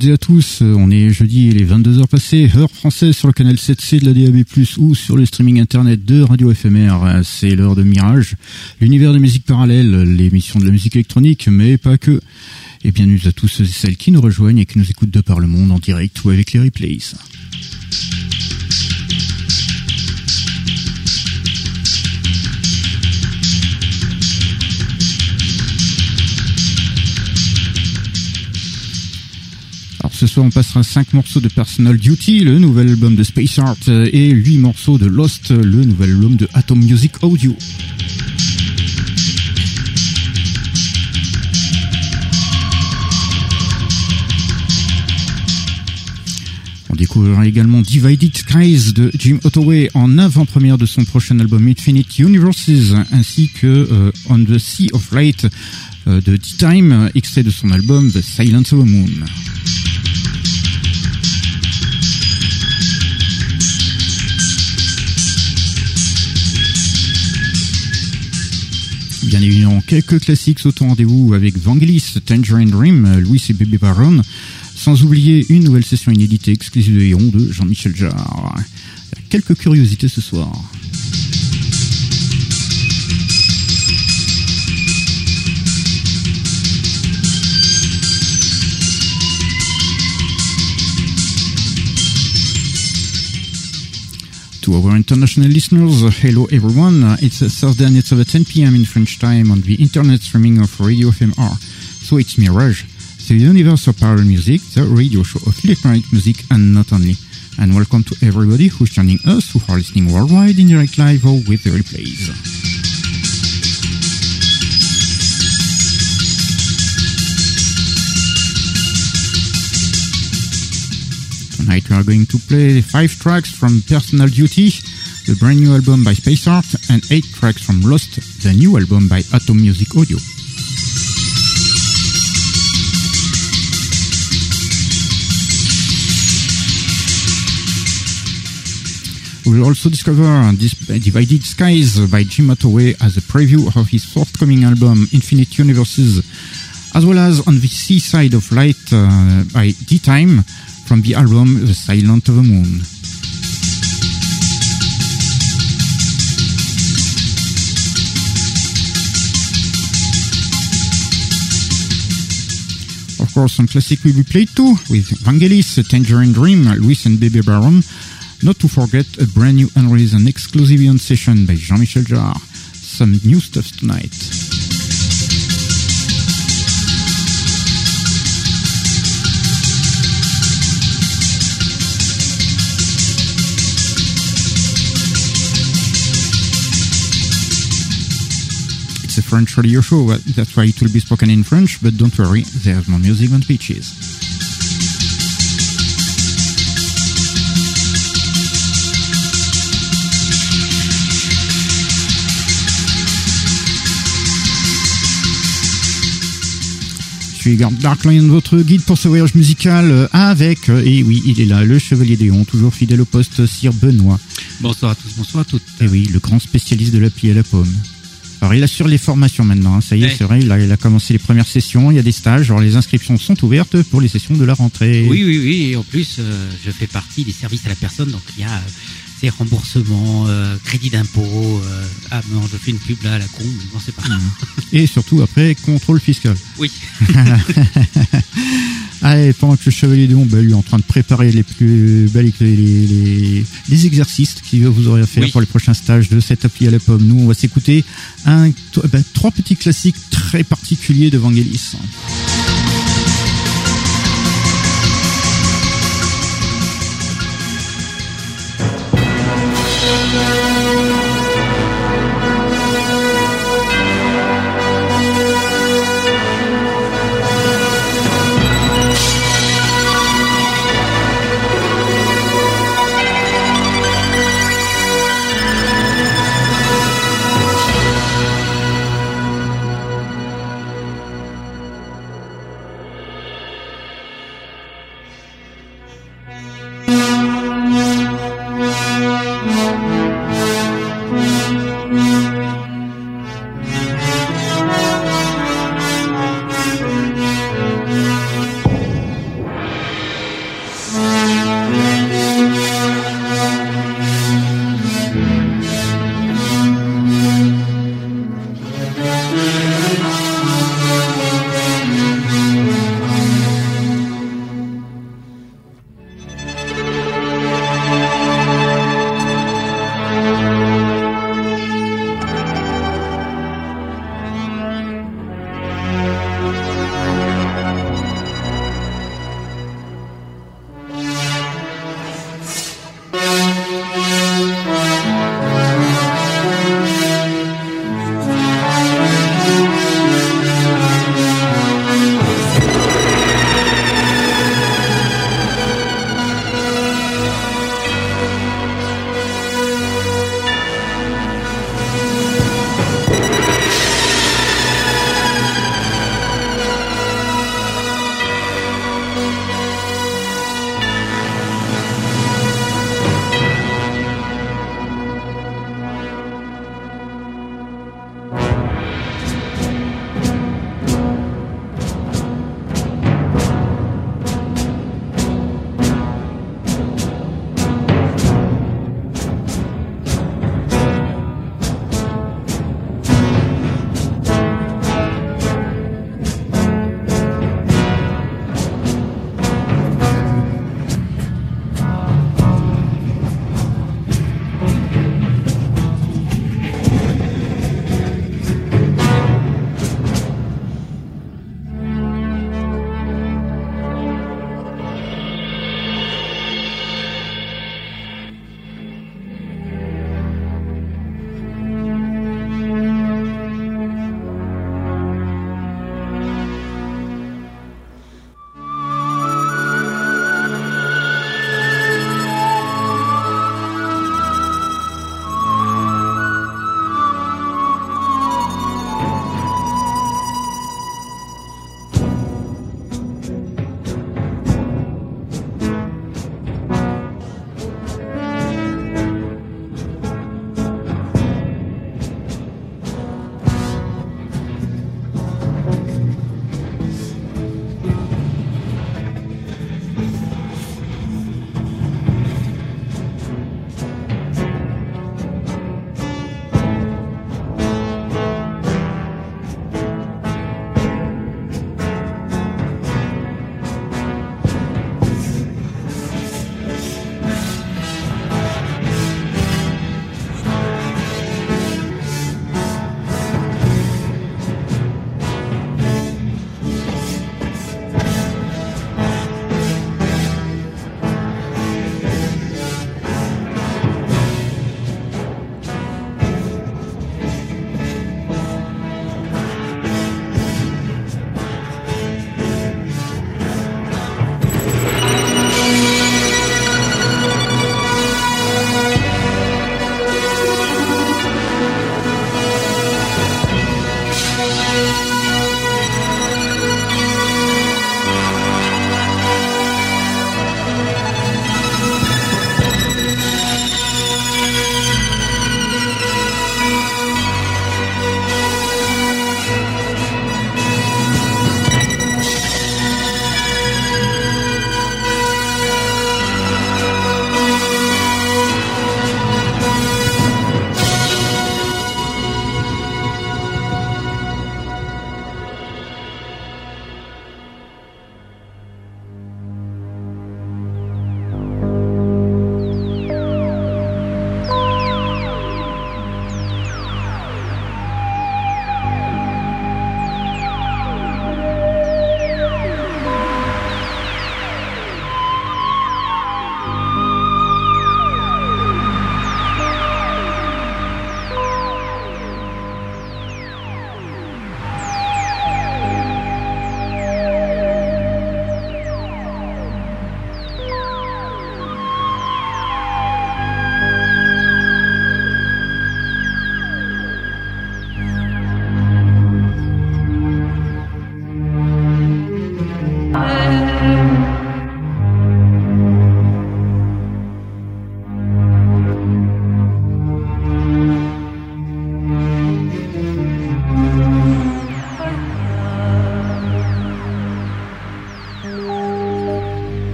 Toutes et à tous. On est jeudi, il est 22h passées, heure française sur le canal 7C de la DAB+, ou sur le streaming internet de Radio FMR. C'est l'heure de Mirage, l'univers des musiques parallèles, l'émission de la musique électronique, mais pas que. Et bienvenue à tous ceux et celles qui nous rejoignent et qui nous écoutent de par le monde en direct ou avec les replays. Ce soir on passera 5 morceaux de Personal Duty, le nouvel album de Space Art, euh, et 8 morceaux de Lost, le nouvel album de Atom Music Audio. On découvrira également Divided Skies de Jim Ottaway en avant-première de son prochain album Infinite Universes, ainsi que euh, On the Sea of Light euh, de D-Time, extrait de son album The Silence of the Moon. Bien évidemment, quelques classiques sautent au rendez-vous avec Vangelis, Tangerine Dream, Louis et Baby Baron, sans oublier une nouvelle session inédite exclusive de Héron de Jean-Michel Jarre. Quelques curiosités ce soir. To our international listeners, hello everyone. Uh, It's uh, Thursday and it's over 10 p.m. in French time on the internet streaming of Radio FMR. So it's Mirage, the universe of parallel music, the radio show of electronic music and not only. And welcome to everybody who's joining us who are listening worldwide in direct live or with the replays. Tonight we are going to play five tracks from Personal Duty, the brand new album by Space Art, and eight tracks from Lost, the new album by Atom Music Audio. We'll also discover Divided Skies by Jim Ottaway as a preview of his forthcoming album Infinite Universes, as well as on the Seaside of Light uh, by D-Time from the album The Silent of the Moon. Of course, some classic will be played too, with Vangelis, Tangerine Dream, Luis and Baby Baron. Not to forget a brand new unreleased and exclusive on session by Jean-Michel Jarre. Some new stuff tonight. It's a French radio show, that's why it will be spoken in French, but don't worry, there's more music than speeches. Je suis Garde Darkline, votre guide pour ce voyage musical euh, avec, euh, et oui, il est là, le Chevalier Déon, toujours fidèle au poste, Sir Benoît. Bonsoir à tous, bonsoir à toutes. Et oui, le grand spécialiste de la pie à la pomme. Alors il assure les formations maintenant, hein, ça y est, Ouais. c'est vrai, il a, il a commencé les premières sessions, il y a des stages, alors les inscriptions sont ouvertes pour les sessions de la rentrée. Oui, oui, oui, et en plus, euh, je fais partie des services à la personne, donc il y a euh, c'est remboursement, euh, crédit d'impôt. Euh, ah non, je fais une pub là à la con, mais non, c'est pas. Et surtout après, contrôle fiscal. Oui. Allez, pendant que le chevalier de Ombe lui est en train de préparer les plus belles les, les, les exercices qu'il vous aurez à faire Oui. pour les prochains stages de cette appli à la pomme, nous on va s'écouter un, ben, trois petits classiques très particuliers de Vangelis.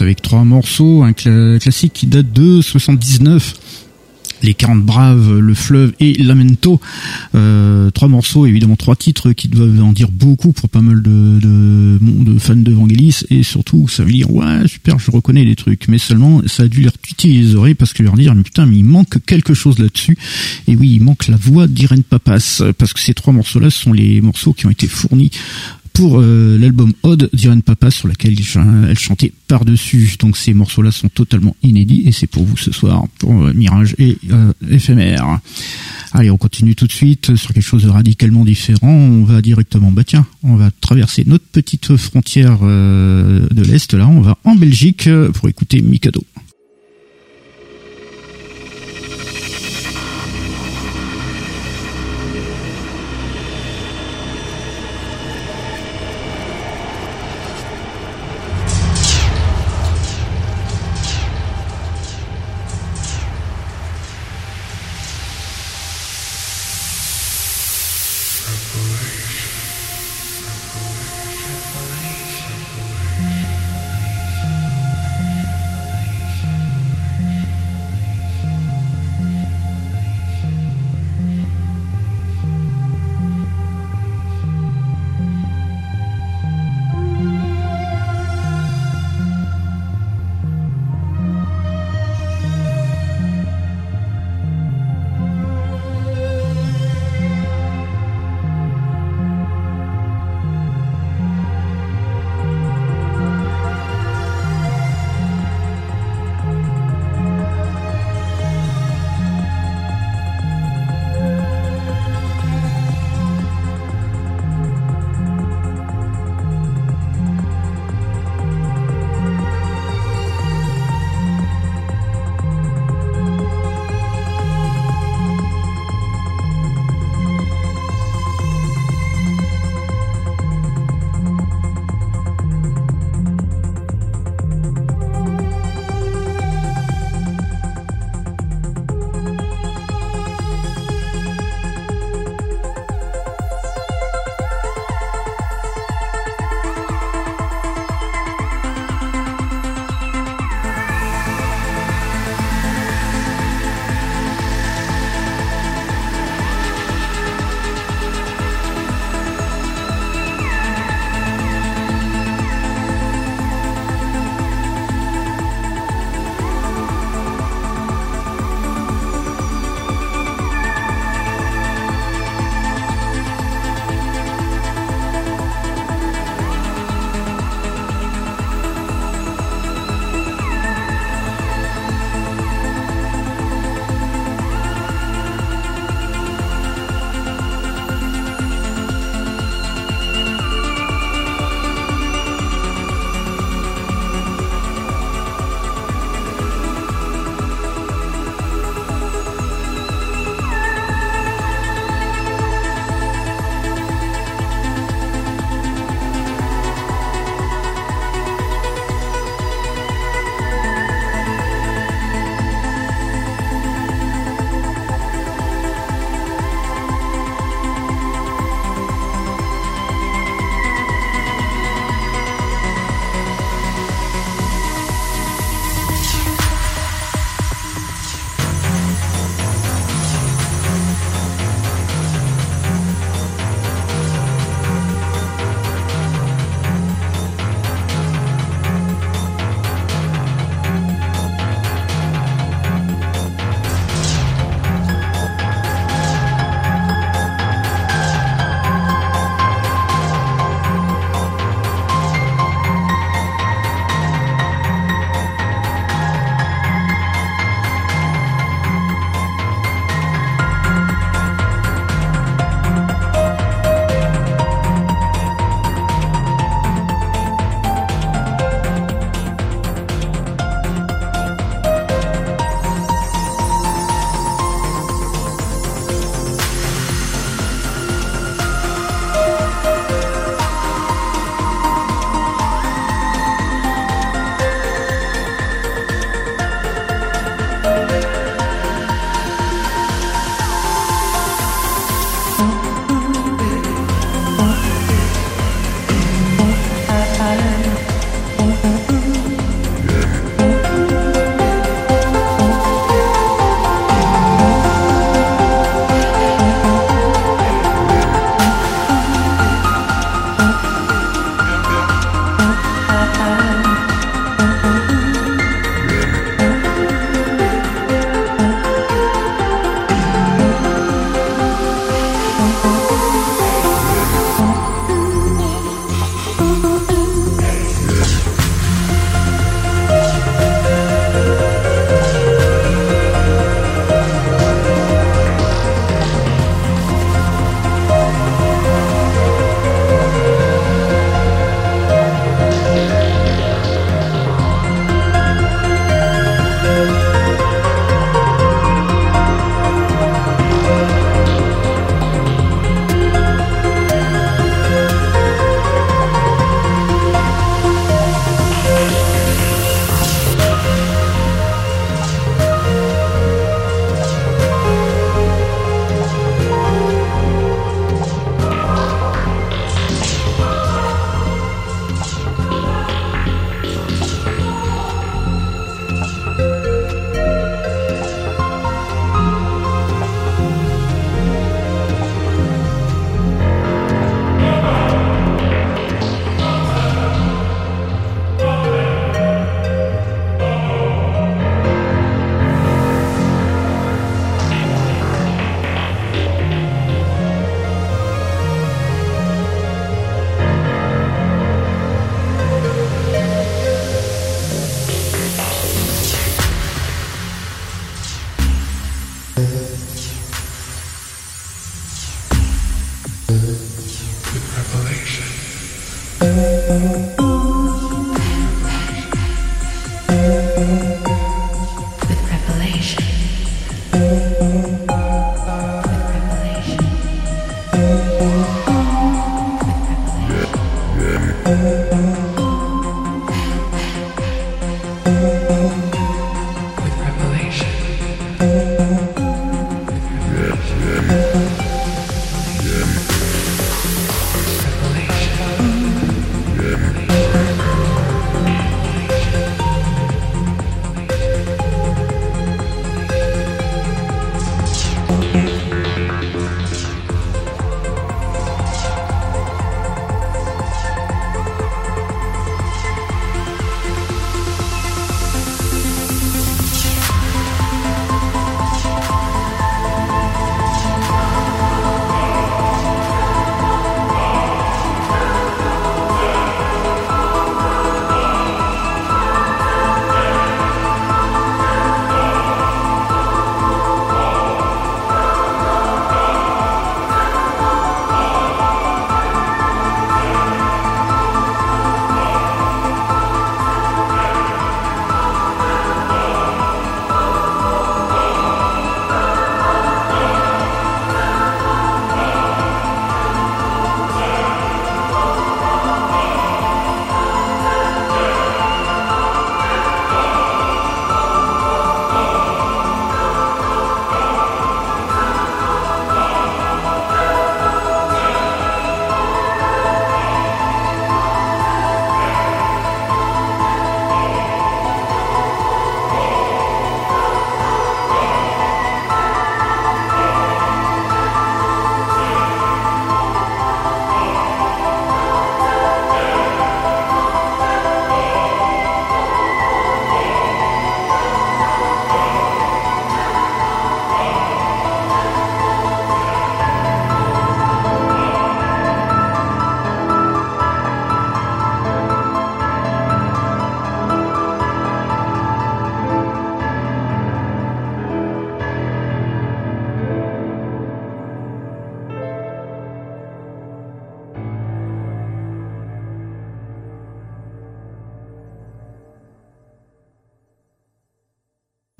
avec trois morceaux, un classique qui date de 79 les 40 Braves, Le Fleuve et Lamento. Euh, trois morceaux, évidemment trois titres qui doivent en dire beaucoup pour pas mal de, de, de fans de Vangelis et surtout ça veut dire ouais super je reconnais les trucs. Mais seulement ça a dû leur titiller les oreilles parce que leur dire mais putain mais il manque quelque chose là-dessus. Et oui il manque la voix d'Irène Papas parce que ces trois morceaux là sont les morceaux qui ont été fournis pour euh, l'album Odd d'Irene Papa sur laquelle elle chantait par-dessus. Donc ces morceaux-là sont totalement inédits et c'est pour vous ce soir, pour euh, Mirage et euh, Éphémère. Allez, on continue tout de suite sur quelque chose de radicalement différent. On va directement, bah tiens, on va traverser notre petite frontière de l'Est là. On va en Belgique pour écouter Mikado.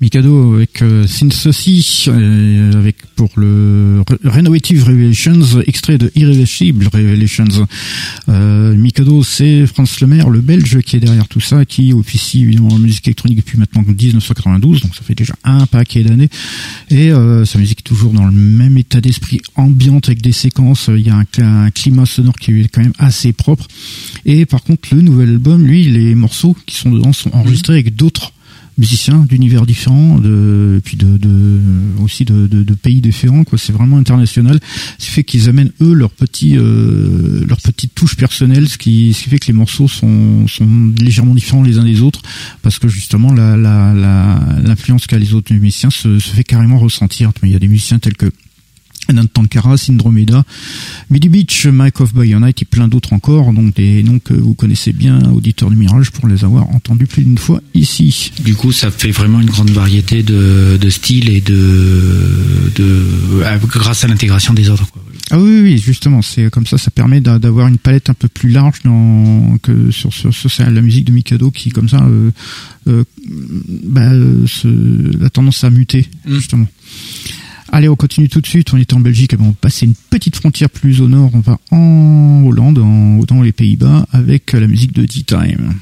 Mikado avec euh, euh, avec pour le Renovative Revelations, extrait de Irreversible Revelations. Euh, Mikado, c'est France Lemaire, le Belge, qui est derrière tout ça, qui officie évidemment en musique électronique depuis maintenant 1992, donc ça fait déjà un paquet d'années. Et euh, sa musique est toujours dans le même état d'esprit ambiante avec des séquences. Il y a un, climat sonore qui est quand même assez propre. Et par contre, le nouvel album, lui, les morceaux qui sont dedans sont enregistrés avec d'autres musiciens d'univers différents, de puis de, aussi de, pays différents. Quoi, c'est vraiment international. Ce qui fait qu'ils amènent eux leur petit euh, leur petite touche personnelle, ce qui fait que les morceaux sont légèrement différents les uns des autres, parce que justement la la l'influence qu'a les autres musiciens se, se fait carrément ressentir. Il y a des musiciens tels que Anand Tankara, Syndromeda, Midi Beach, Mike of Bayonite et plein d'autres encore, donc des noms que vous connaissez bien, auditeurs du Mirage, pour les avoir entendus plus d'une fois ici. Du coup, ça fait vraiment une grande variété de, de styles et de, de grâce à l'intégration des autres. Quoi. Ah oui, oui, justement, c'est comme ça, ça permet d'avoir une palette un peu plus large dans, que sur, sur, la musique de Mikado qui, comme ça, euh, euh, bah, la tendance à muter, mm. justement. Allez, on continue tout de suite. On est en Belgique, on va passer une petite frontière plus au nord. On va en Hollande, dans les Pays-Bas, avec la musique de D-Time.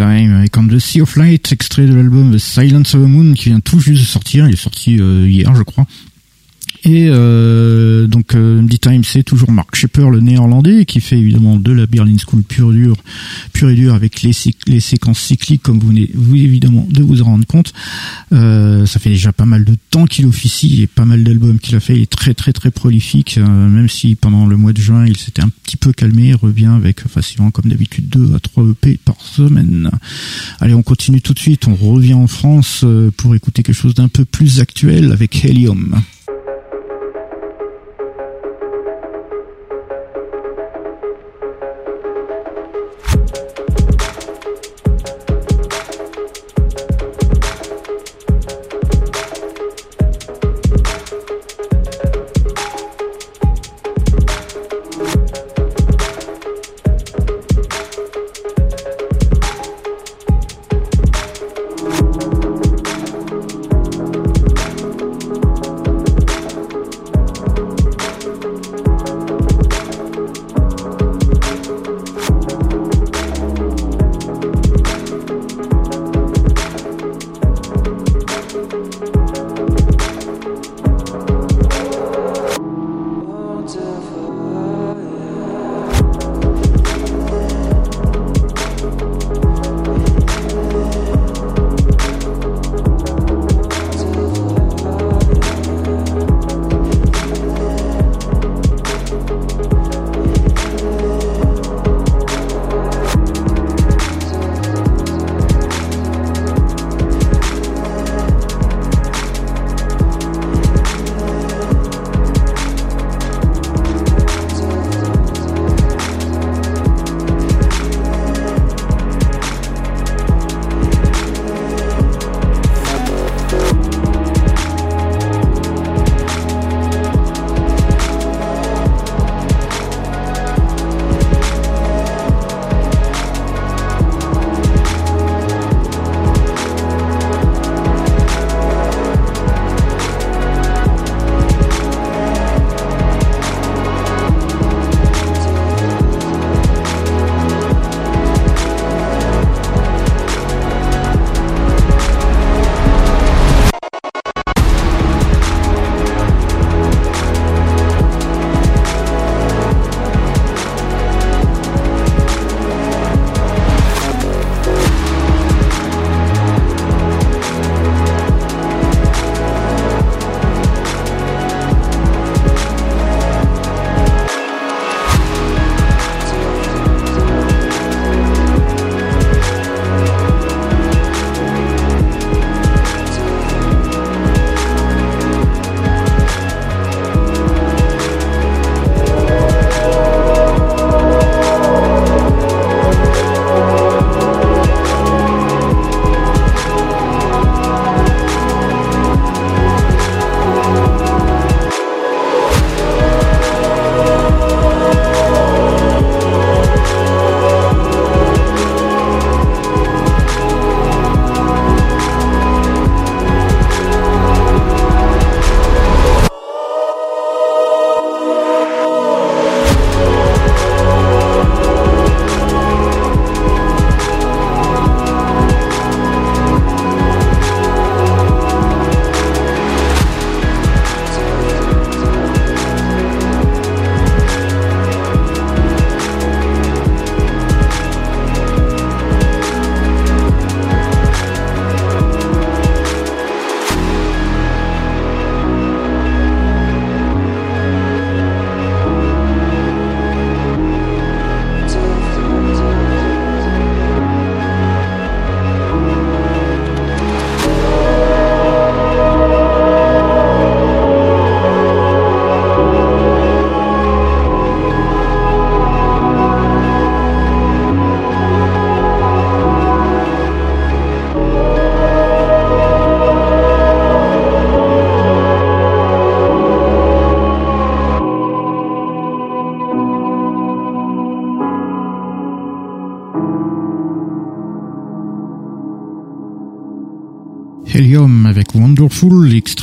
D-Time avec On the Sea of Light, extrait de l'album The Silence of the Moon qui vient tout juste de sortir, il est sorti euh, hier je crois. Et euh, donc euh, D-Time c'est toujours Mark Shepper le néerlandais qui fait évidemment de la Berlin School pure dure, pure et dure avec les, séquences cycliques comme vous venez vous, évidemment de vous en rendre compte. Euh, ça fait déjà pas mal de temps qu'il officie et pas mal qu'il a fait. Est très très très prolifique euh, même si pendant le mois de juin il s'était un petit peu calmé. Il revient avec facilement comme d'habitude 2 à 3 EP par semaine. Allez on continue tout de suite. On revient en France euh, pour écouter quelque chose d'un peu plus actuel avec. Helium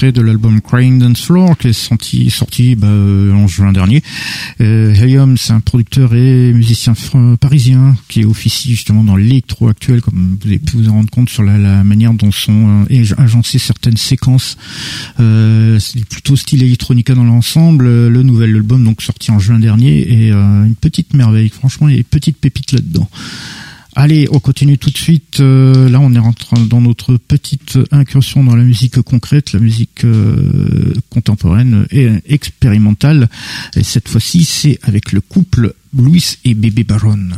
de l'album Crying Dance Floor qui est sorti, sorti bah, euh, en juin dernier. Euh, Helium, c'est un producteur et musicien parisien qui officie justement dans l'électro actuel, comme vous avez pu vous en rendre compte sur la, la manière dont sont euh, agencées certaines séquences. Euh, c'est plutôt style électronica dans l'ensemble. Le nouvel album donc sorti en juin dernier et euh, une petite merveille. Franchement, il y a des petites pépites là-dedans. Allez, on continue tout de suite. Euh, là, on est rentré dans notre petite incursion dans la musique concrète, la musique euh, contemporaine et expérimentale. Et cette fois-ci, c'est avec le couple Louis et Bébé Baron.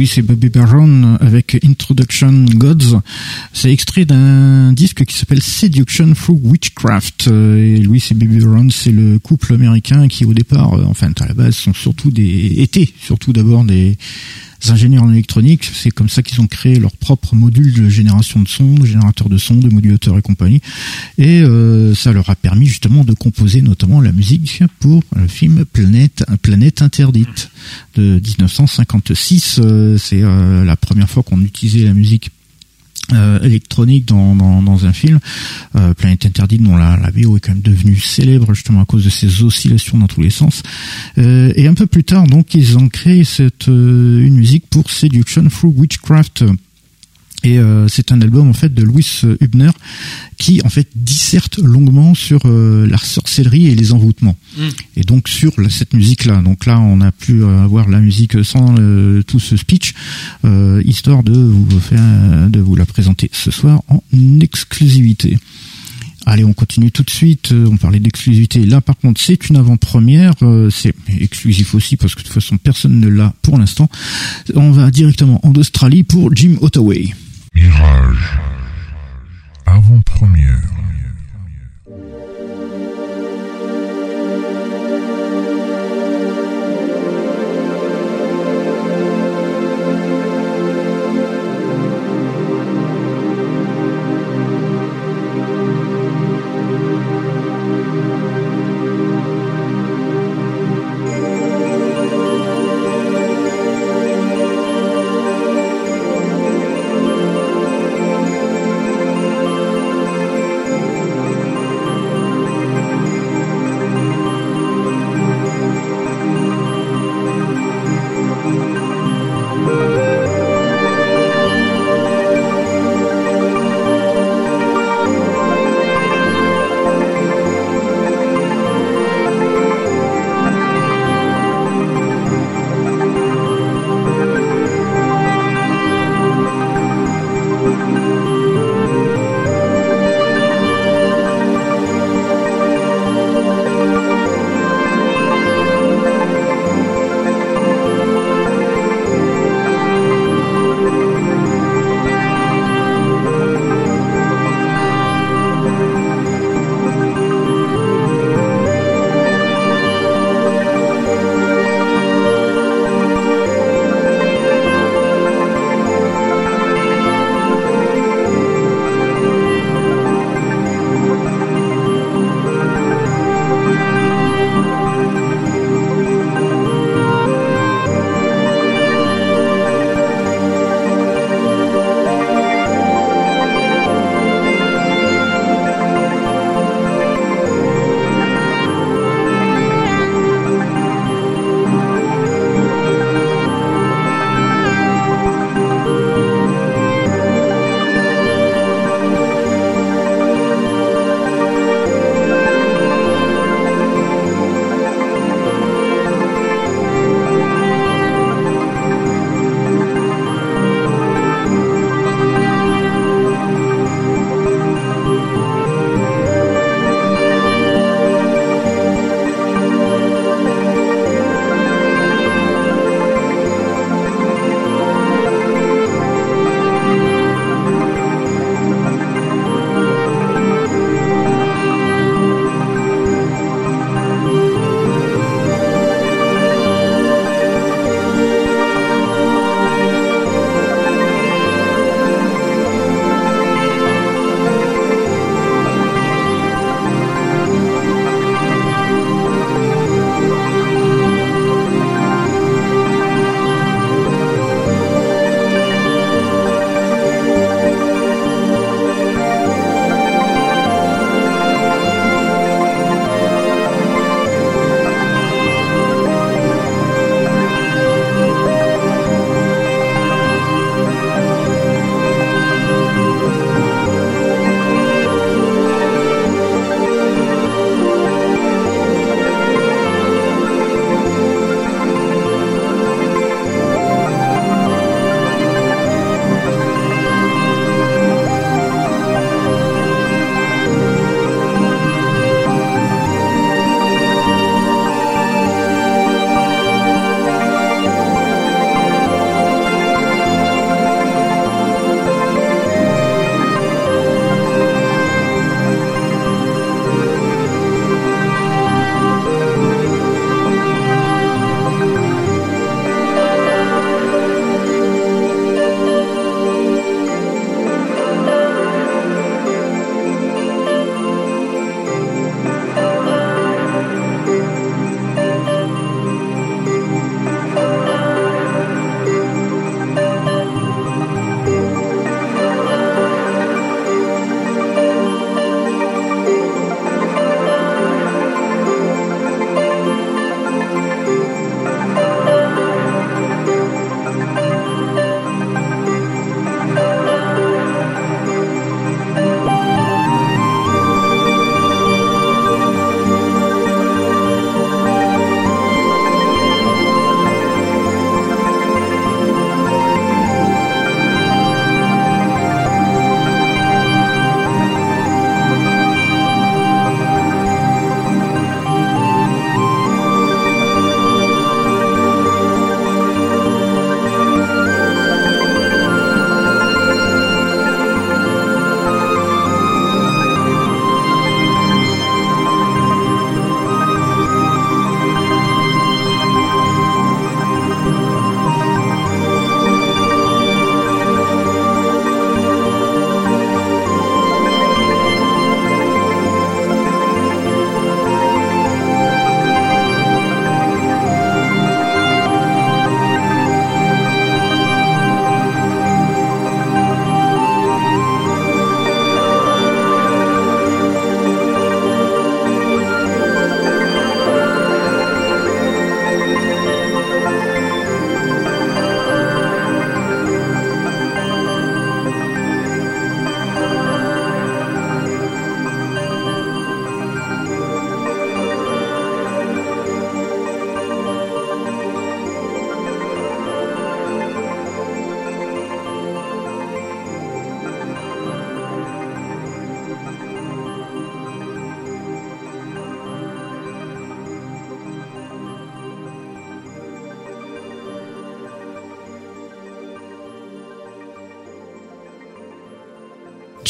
Oui, c'est Bobby Baron avec Introduction Gods. C'est extrait d'un disque qui s'appelle Seduction Through Witchcraft. Et Louis et Bobby Baron, c'est le couple américain qui au départ, euh, enfin à la base, sont surtout des, étaient surtout d'abord des ingénieurs en électronique. C'est comme ça qu'ils ont créé leur propre module de génération de son, de générateur de son, de modulateur et compagnie. Et euh, ça leur a permis justement de composer notamment la musique pour le film Planète, Planète interdite de 1956. Euh, c'est euh, la première fois qu'on utilisait la musique euh, électronique dans, dans, dans, un film. Euh, Planète Interdite, dont la, la BO est quand même devenue célèbre justement à cause de ses oscillations dans tous les sens. Euh, et un peu plus tard, donc, ils ont créé cette euh, une musique pour Seduction Through Witchcraft et euh, c'est un album en fait de Louis Hubner qui en fait disserte longuement sur euh, la sorcellerie et les envoûtements. Mm. Et donc sur cette musique là, donc là on a pu euh, avoir la musique sans tout ce speech, histoire de vous faire, de vous la présenter ce soir en exclusivité. Allez, on continue tout de suite. On parlait d'exclusivité. Là, par contre, c'est une avant-première. C'est exclusif aussi parce que de toute façon, personne ne l'a pour l'instant. On va directement en Australie pour Jim Ottaway. Mirage. Avant-première.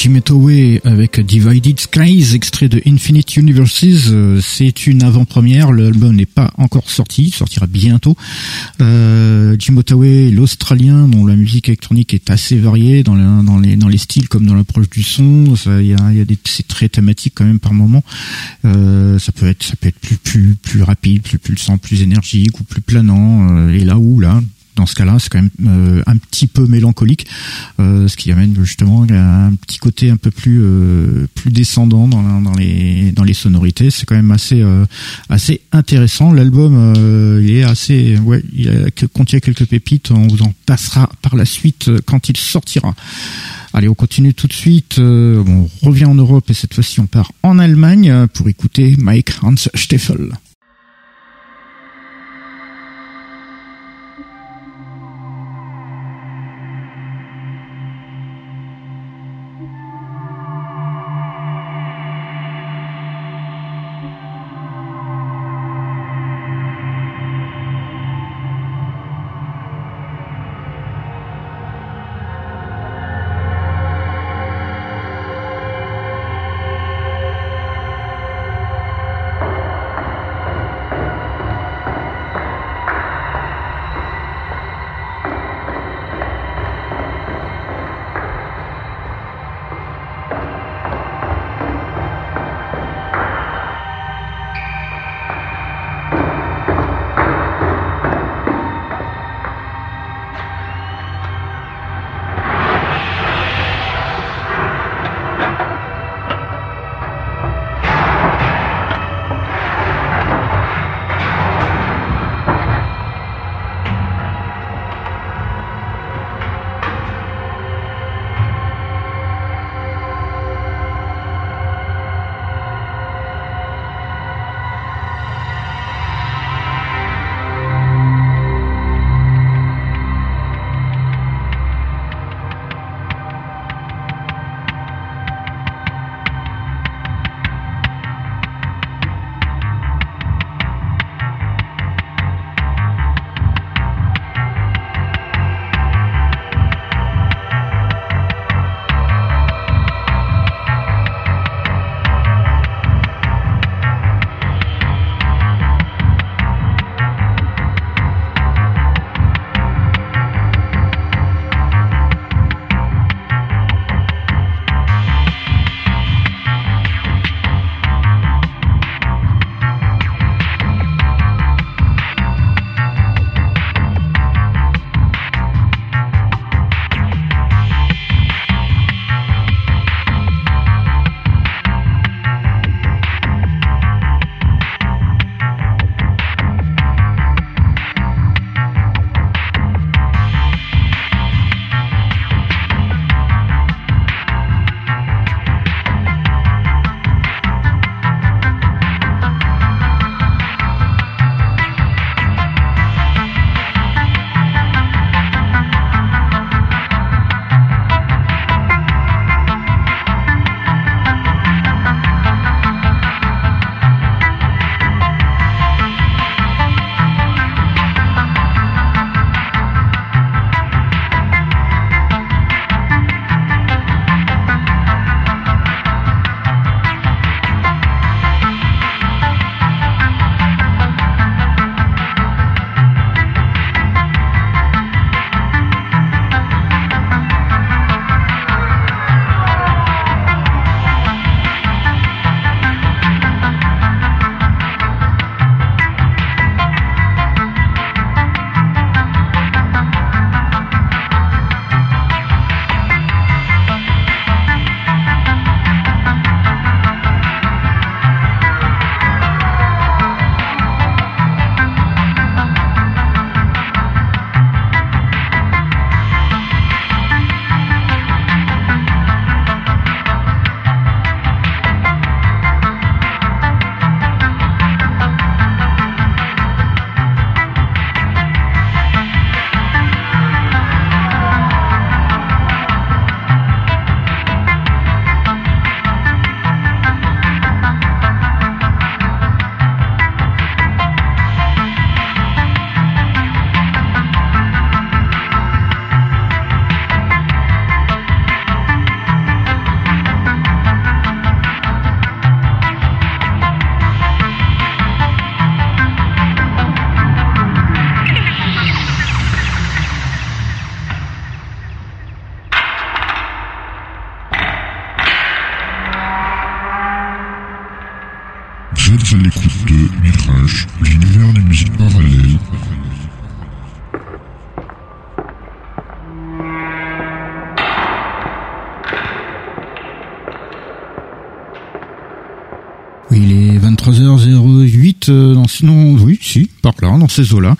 Jim avec Divided Skies, extrait de Infinite Universes. Euh, c'est une avant-première, l'album n'est pas encore sorti, sortira bientôt. Euh, Jim l'Australien, dont la musique électronique est assez variée dans, dans, les, dans les styles comme dans l'approche du son. Il y a, y a des, c'est très thématique quand même par moment. Euh, ça peut être, ça peut être plus, plus, plus rapide, plus pulsant, plus énergique ou plus planant. Euh, et là où là, dans ce cas-là, c'est quand même euh, un petit peu mélancolique, euh, ce qui amène justement un petit côté un peu plus euh, plus descendant dans, dans, les dans les sonorités. C'est quand même assez assez intéressant. L'album il est assez ouais, il contient quelques pépites. On vous en passera par la suite quand il sortira. Allez, on continue tout de suite. on revient en Europe et cette fois-ci on part en Allemagne pour écouter Mike Hans Steffel. Ces eaux-là.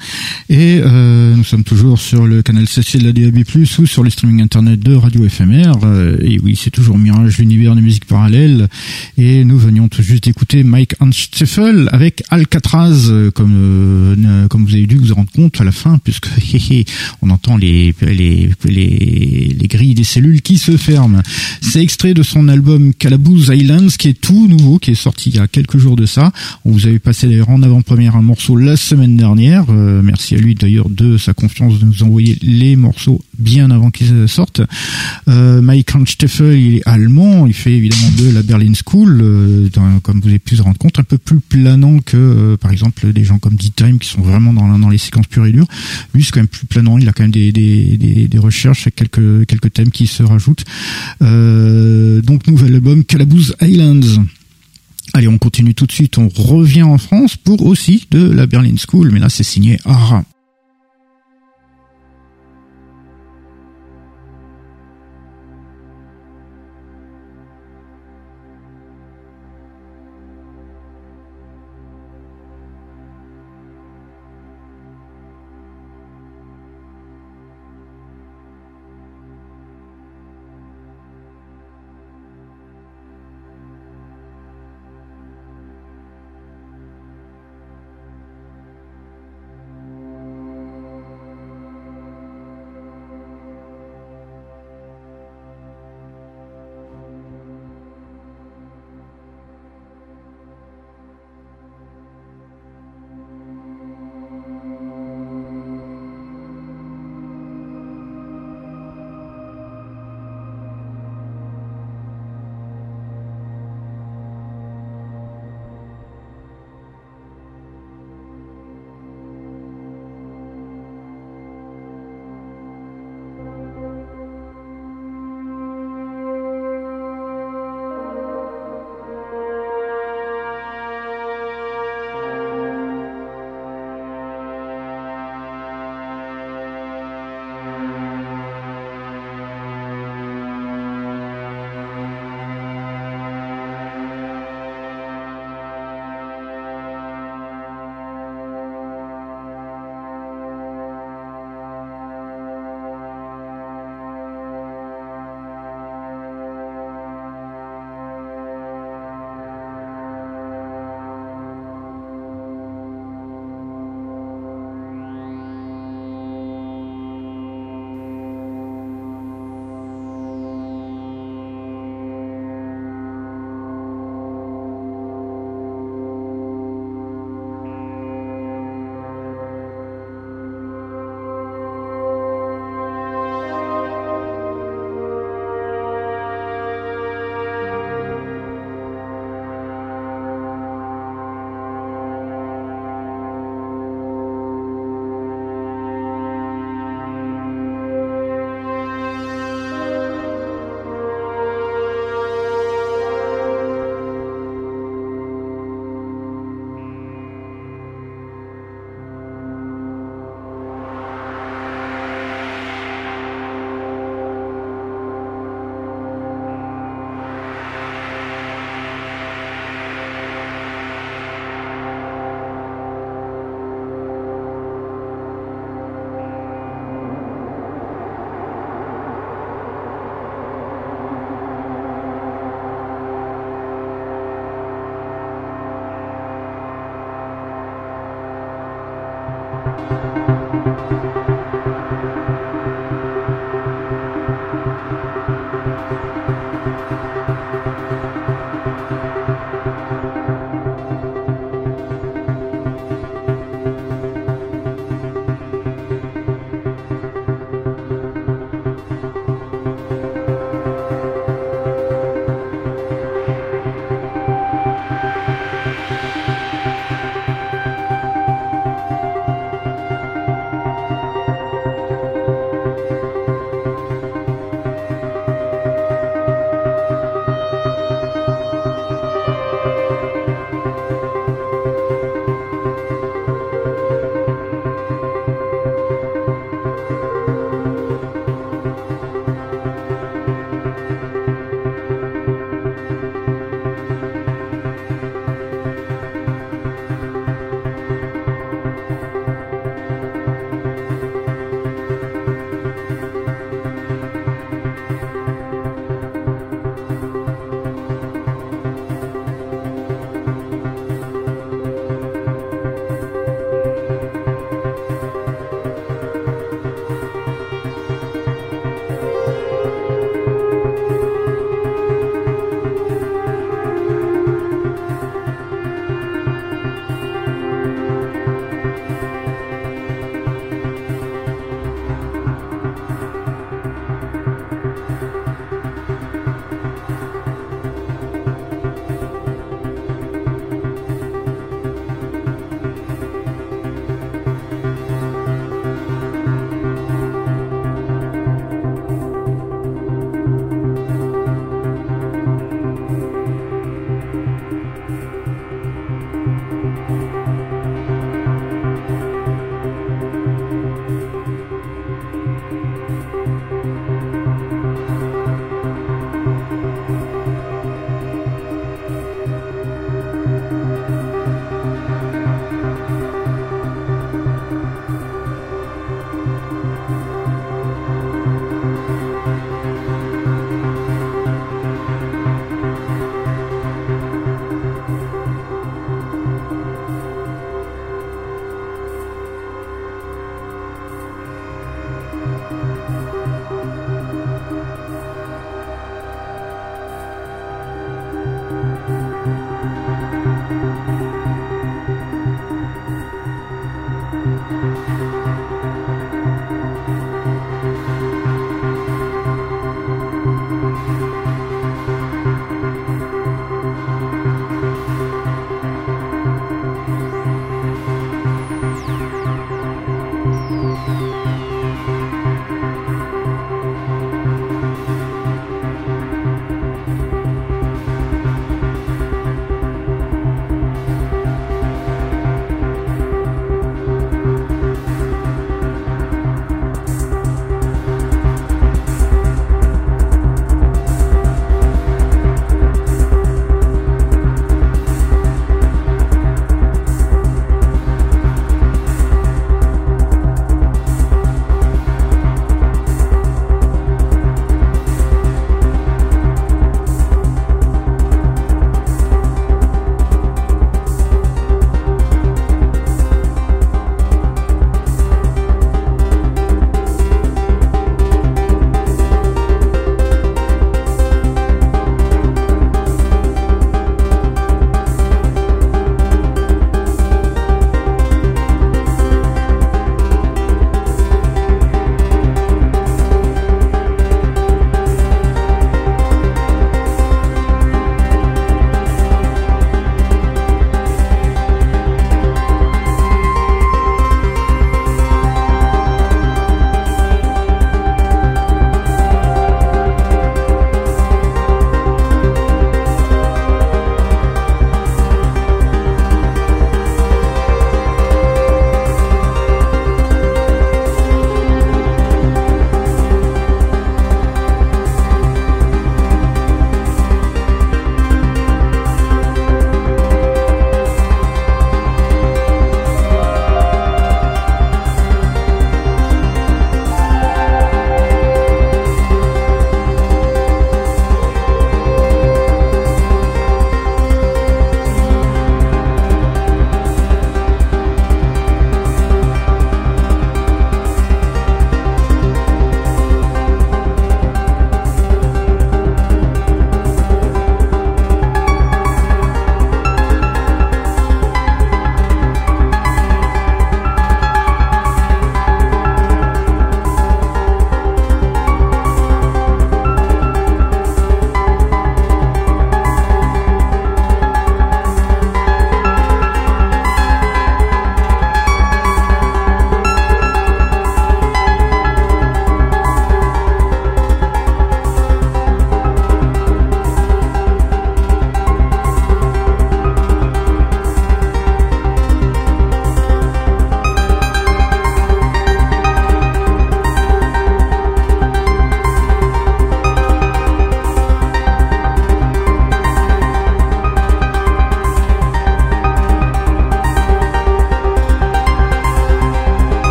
Et euh, nous sommes toujours sur le canal 7 de la DAB+, ou sur le streaming internet de Radio FMR. Euh, et oui, c'est toujours Mirage, l'univers des musiques parallèles. Et nous venions tout juste d'écouter Mike Ansteffel avec Alcatraz, euh, comme euh, comme vous avez dû vous rendre compte à la fin, puisque on entend les, les, les, les grilles des cellules qui se ferment. C'est extrait de son album Calaboose Islands, qui est tout nouveau, qui est sorti il y a quelques jours de ça. On vous avait passé d'ailleurs en avant-première un morceau la semaine dernière. Merci à lui d'ailleurs de sa confiance de nous envoyer les morceaux bien avant qu'ils sortent. Euh, Mike Hansteffel, il est allemand, il fait évidemment de la Berlin School, euh, comme vous avez pu vous rendre compte, un peu plus planant que euh, par exemple des gens comme D-Time qui sont vraiment dans, les séquences pures et dures. Lui c'est quand même plus planant, il a quand même des, des, des, des recherches avec quelques, quelques thèmes qui se rajoutent. Euh, donc nouvel album Calaboose Islands. Allez, on continue tout de suite, on revient en France pour aussi de la Berlin School, mais là c'est signé. Ara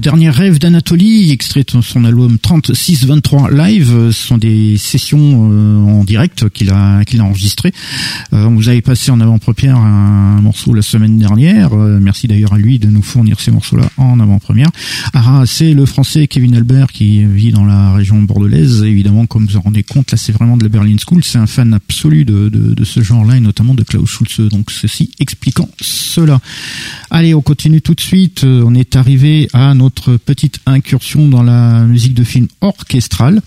Dernier rêve d'Anatolie, extrait de son album 3623 live. Euh, ce sont des sessions euh, en direct qu'il a enregistrées. on vous avait passé en avant-première un, morceau la semaine dernière. merci d'ailleurs à lui de nous fournir ces morceaux-là en avant-première. C'est le français Kevin Albert qui vit dans la région bordelaise. Évidemment, comme vous vous rendez compte, là c'est vraiment de la Berlin School. C'est un fan absolu de, de, de ce genre-là et notamment de Klaus Schulze. Donc ceci expliquant cela. Allez, on continue tout de suite. Euh, on est arrivé à notre petite incursion dans la musique de film orchestrale.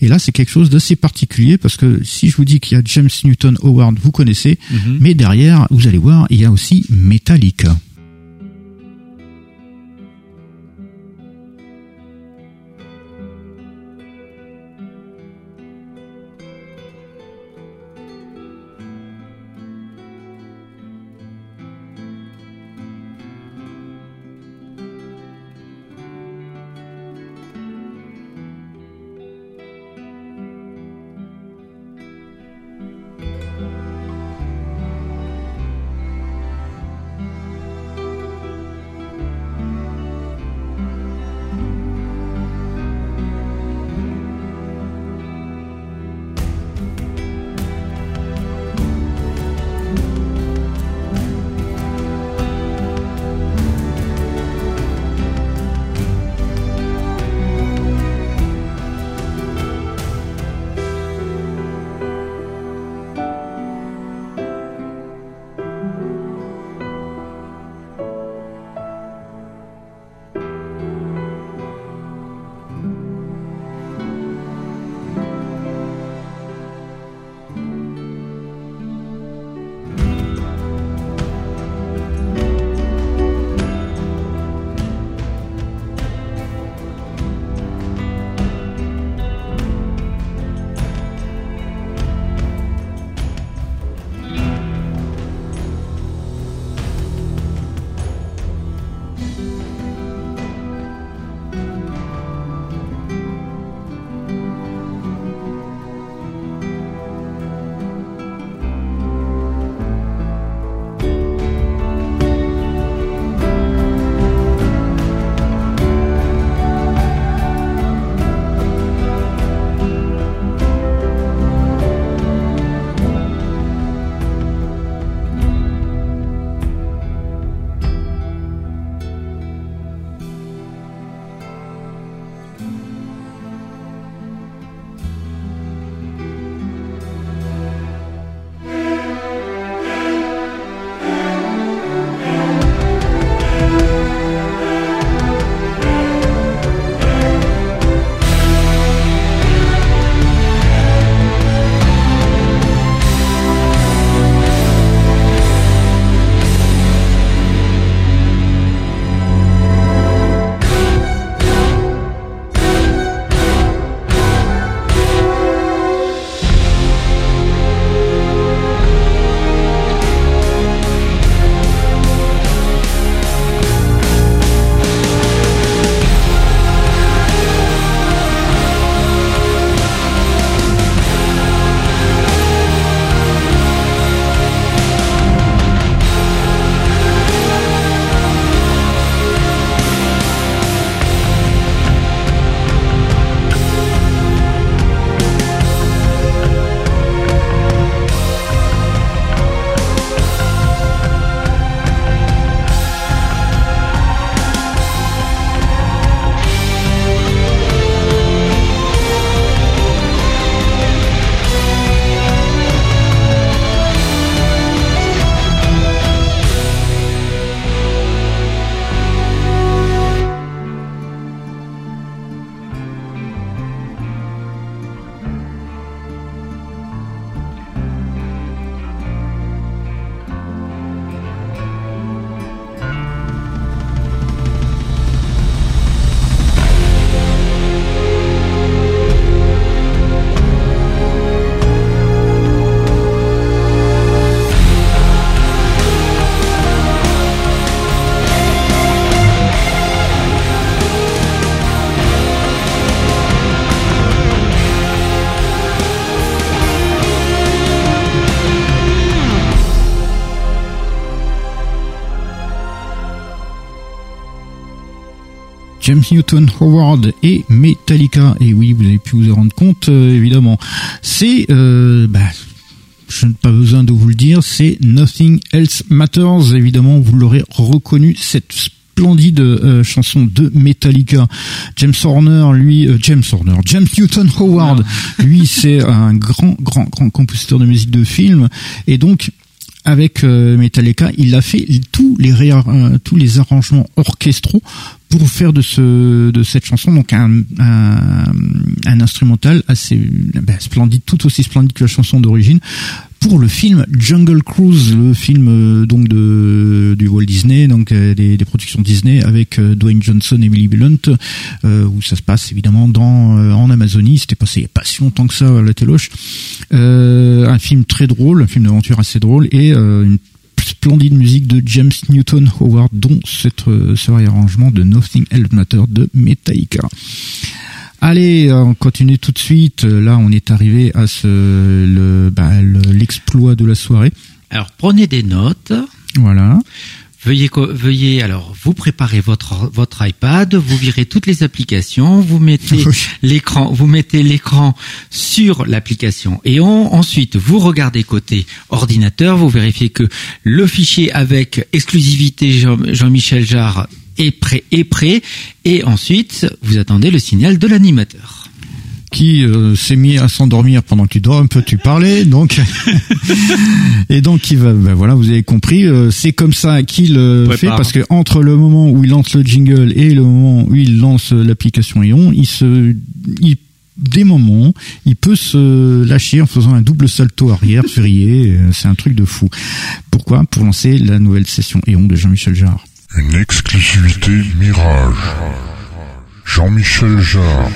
Et là, c'est quelque chose d'assez particulier parce que si je vous dis qu'il y a James Newton Howard, vous connaissez, mhm. mais derrière, vous allez voir, il y a aussi Metallica. James Newton Howard et Metallica. Et oui, vous avez pu vous en rendre compte, euh, évidemment. C'est, euh, bah, je n'ai pas besoin de vous le dire, c'est Nothing Else Matters. Évidemment, vous l'aurez reconnu, cette splendide euh, chanson de Metallica. James Horner, lui, euh, James Horner, James Newton Howard, lui, c'est un grand, grand, grand compositeur de musique de film. Et donc, avec euh, Metallica, il a fait tous les tous les arrangements orchestraux pour faire de ce de cette chanson donc un, un, un instrumental assez ben, splendide, tout aussi splendide que la chanson d'origine pour le film Jungle Cruise, le film euh, donc de du Walt Disney, donc euh, des, des, productions Disney avec euh, Dwayne Johnson et Emily Blunt, où ça se passe évidemment dans en Amazonie. C'était passé pas si longtemps que ça à la téloche. un film très drôle, un film d'aventure assez drôle et une splendide musique de James Newton Howard, dont cette, ce réarrangement de Nothing Else Matter de Metallica. Allez, on continue tout de suite. Là, on est arrivé à ce le bah, l'exploit de la soirée. Alors, prenez des notes. Voilà. Veuillez, veuillez alors vous préparez votre votre iPad, vous virez toutes les applications, vous mettez l'écran, vous mettez l'écran sur l'application et on, ensuite vous regardez côté ordinateur, vous vérifiez que le fichier avec exclusivité Jean-Michel Jarre est prêt, est prêt, et ensuite vous attendez le signal de l'animateur. Qui euh, s'est mis à s'endormir pendant que tu dors un peu, tu parlais, donc. Et donc il va, ben voilà, vous avez compris, euh, c'est comme ça qu'il euh, fait parce que entre le moment où il lance le jingle et le moment où il lance l'application Eon, il se, il des moments, il peut se lâcher en faisant un double salto arrière, furier, c'est un truc de fou. Pourquoi? Pour lancer la nouvelle session Eon de Jean-Michel Jarre. Une exclusivité Mirage. Jean-Michel Jarre.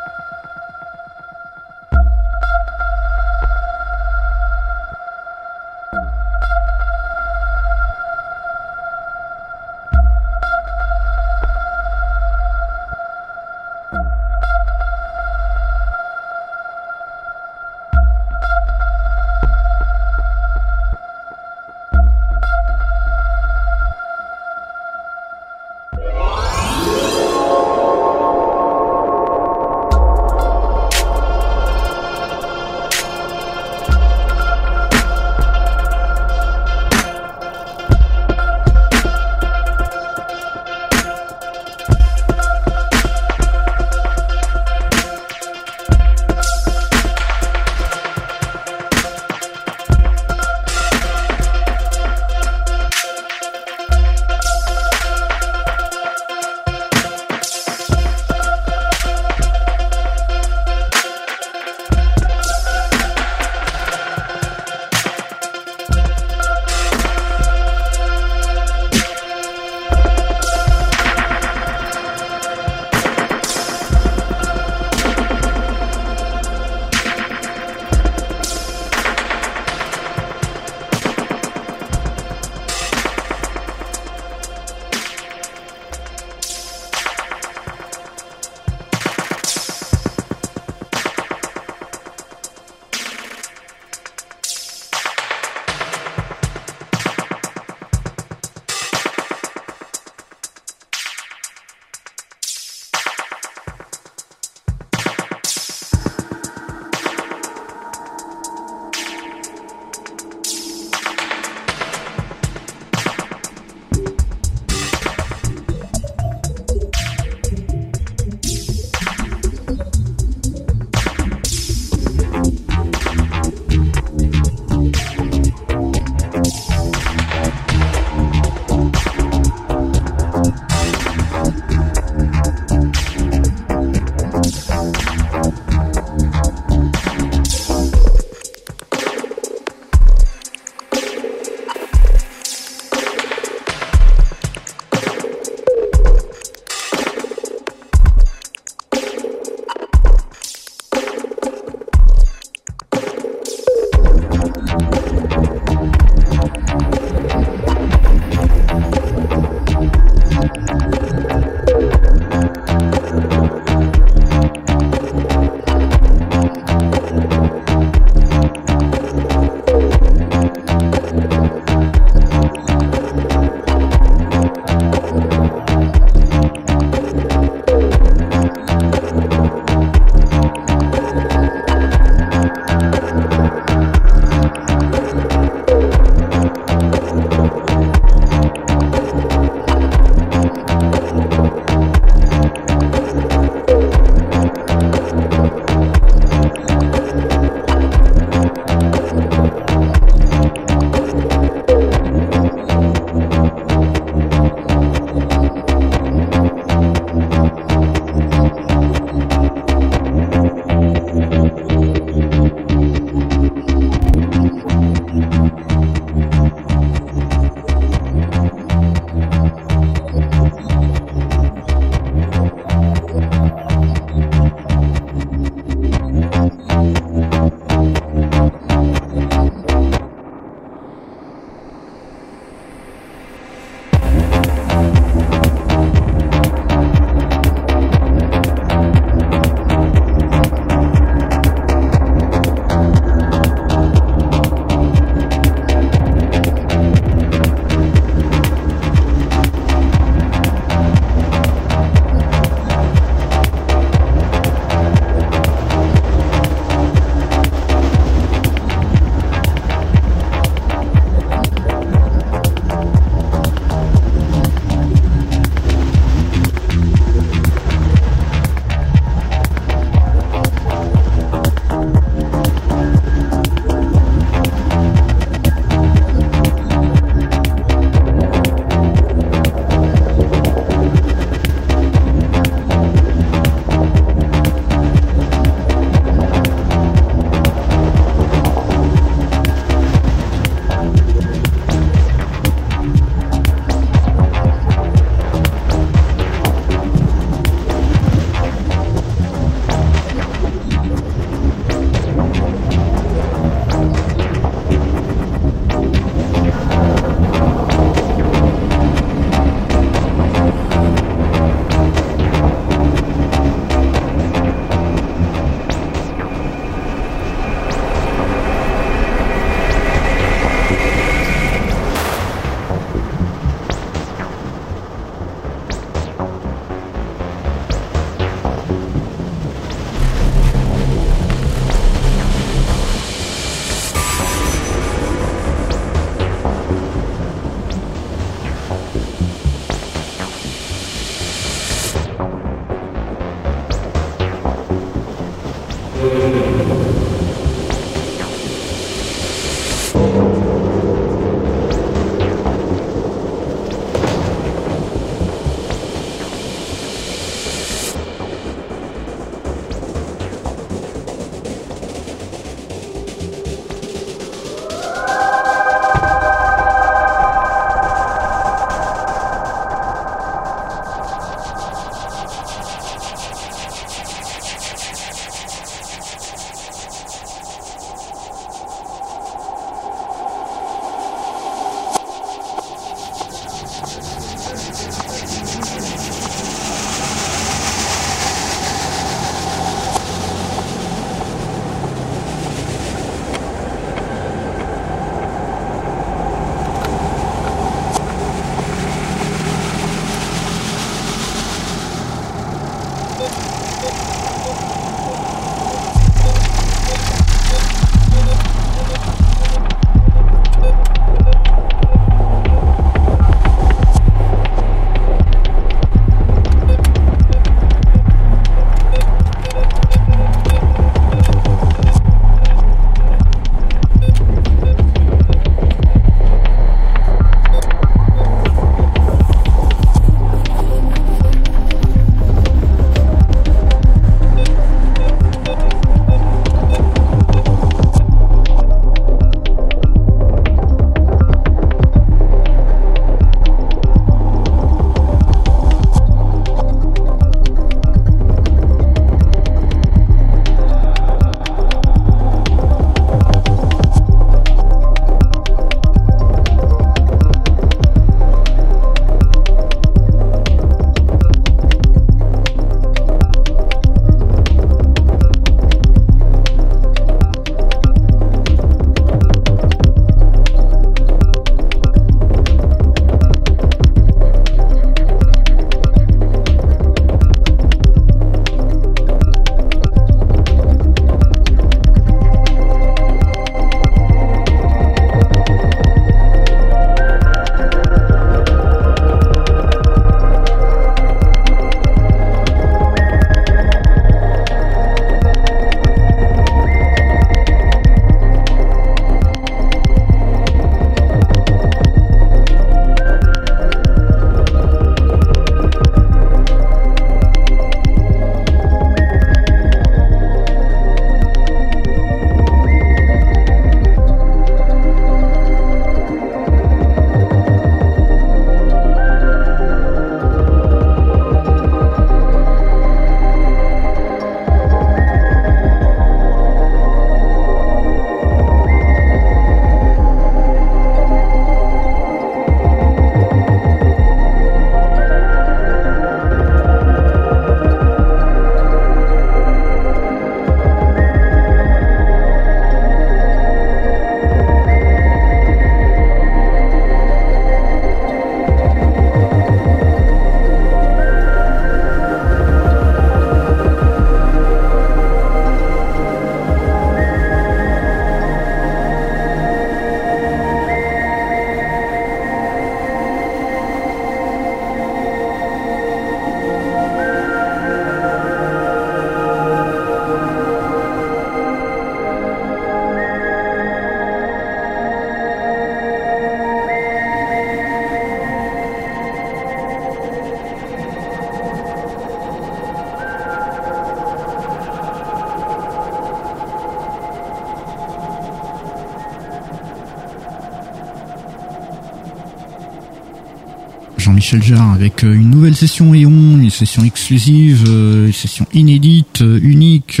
Avec euh, une nouvelle session Eon, une session exclusive, euh, une session inédite, unique,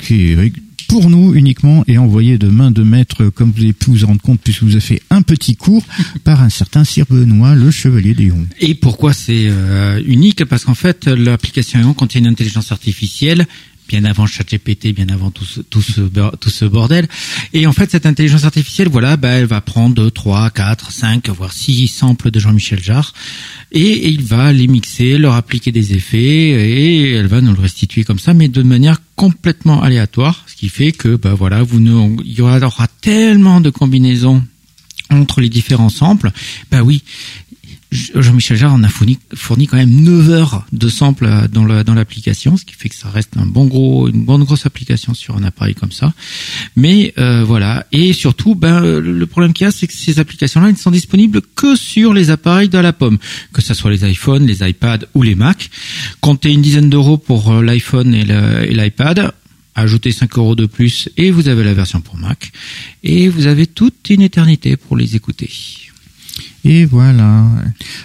qui est pour nous uniquement et envoyée de main de maître, comme vous avez pu vous rendre compte, puisque vous avez fait un petit cours par un certain Sir Benoît, le chevalier d'Eon. Et pourquoi c'est unique? Parce qu'en fait, l'application Eon contient une intelligence artificielle bien avant ChatGPT, bien avant tout ce, tout ce, tout ce bordel. Et en fait, cette intelligence artificielle, voilà, bah, elle va prendre 2, 3, 4, 5, voire 6 samples de Jean-Michel Jarre et il va les mixer, leur appliquer des effets et elle va nous le restituer comme ça, mais de manière complètement aléatoire, qui fait que, bah voilà, vous ne, il y aura tellement de combinaisons entre les différents samples, bah oui, Jean-Michel Jarre en a fourni, fourni, quand même 9 heures de samples dans dans l'application, ce qui fait que ça reste un bon gros, une bonne grosse application sur un appareil comme ça. Mais euh, voilà, et surtout, ben le problème qu'il y a, c'est que ces applications-là, ne sont disponibles que sur les appareils de la pomme, que ce soit les iPhones, les iPads ou les Mac. Comptez une dizaine d'euros pour euh, l'iPhone et l'iPad, ajoutez 5 euros de plus et vous avez la version pour Mac. Et vous avez toute une éternité pour les écouter. Et voilà.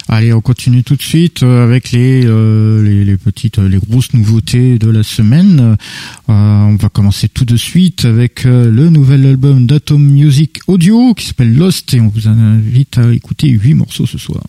Allez, on continue tout de suite euh, avec les, euh, les, les, petites, les grosses nouveautés de la semaine. Euh, on va commencer tout de suite avec le nouvel album d'Atom Music Audio qui s'appelle Lost et on vous invite à écouter huit morceaux ce soir.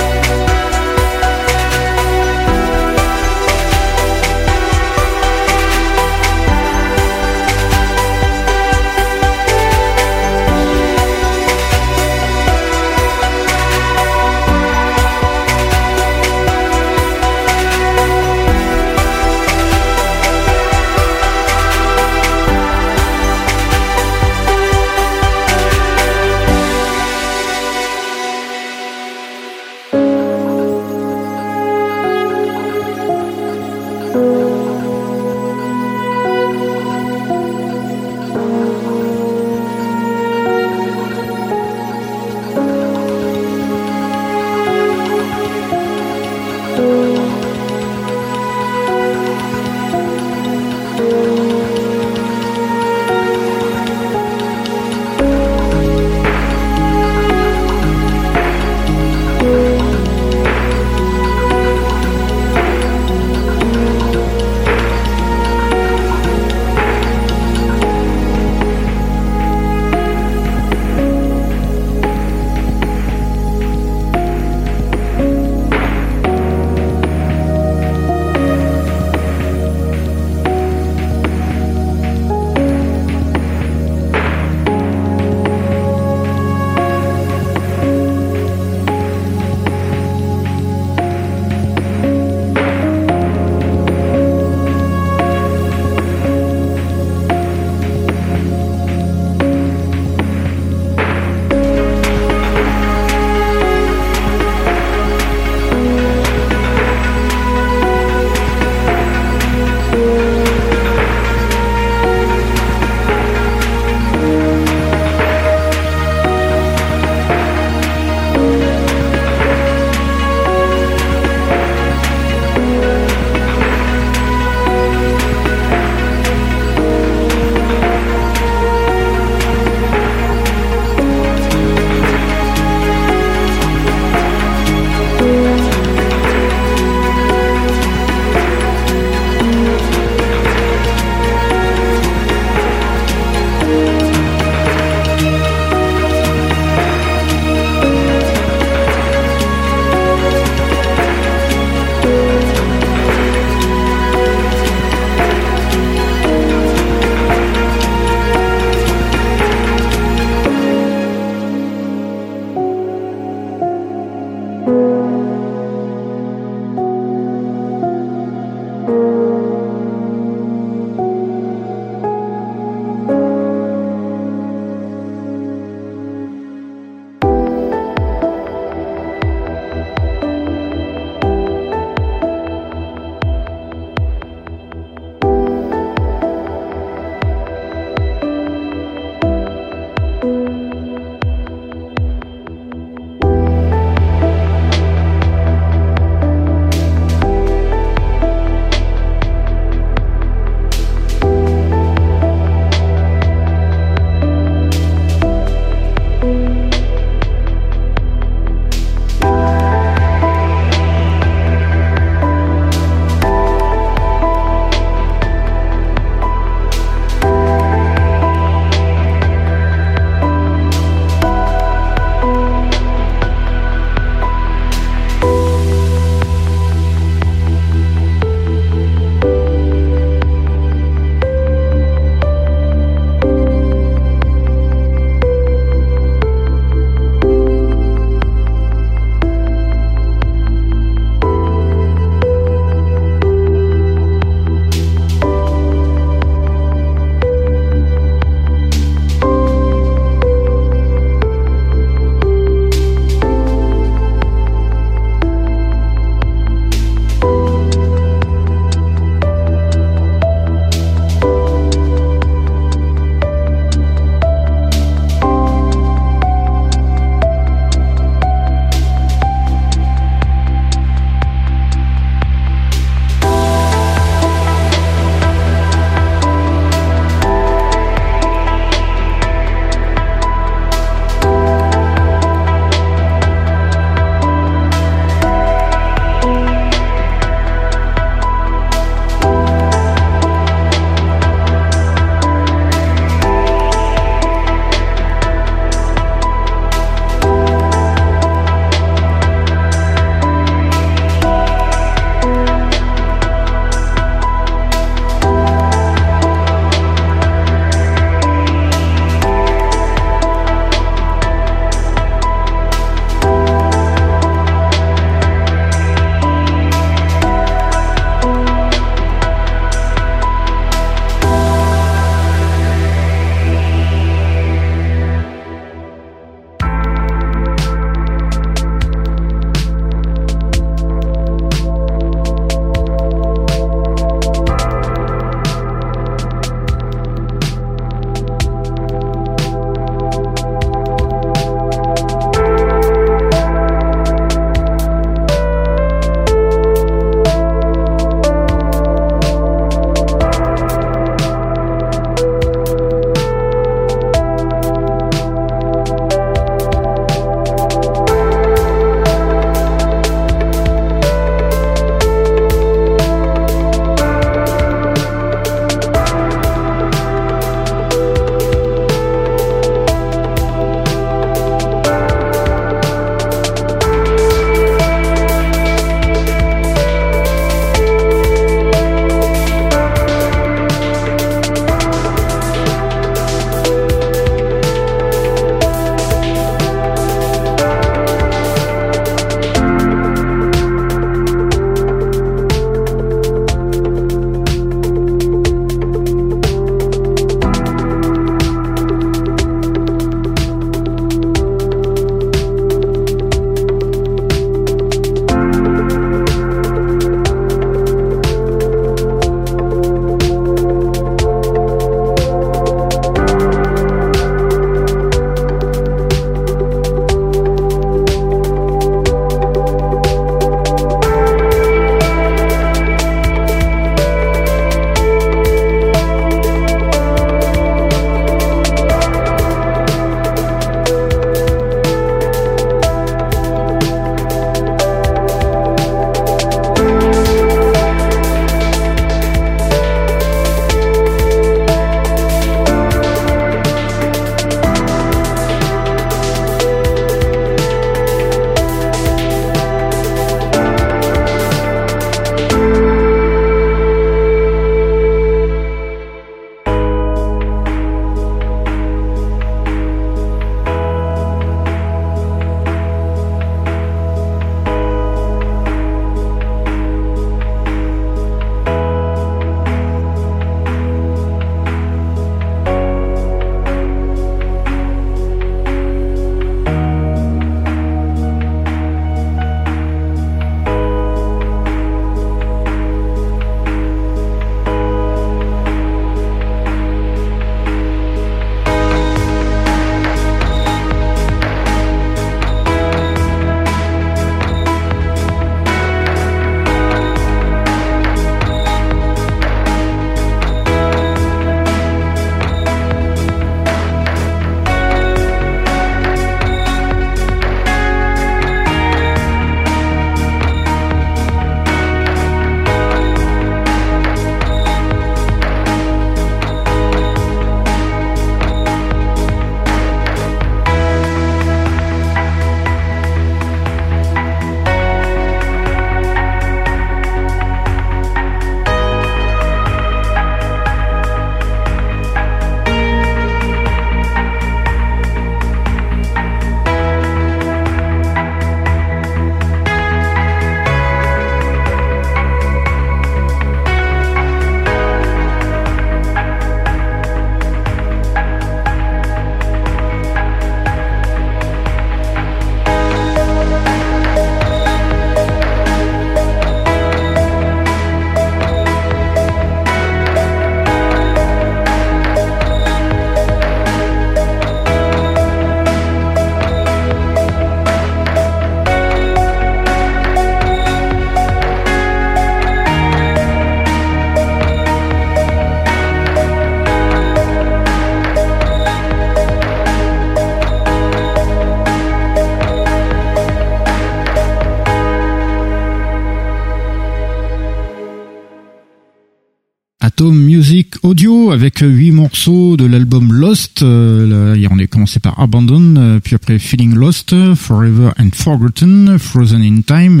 Atom Music Audio avec huit morceaux de l'album Lost. Euh, là, on est commencé par Abandon, euh, puis après Feeling Lost, Forever and Forgotten, Frozen in Time,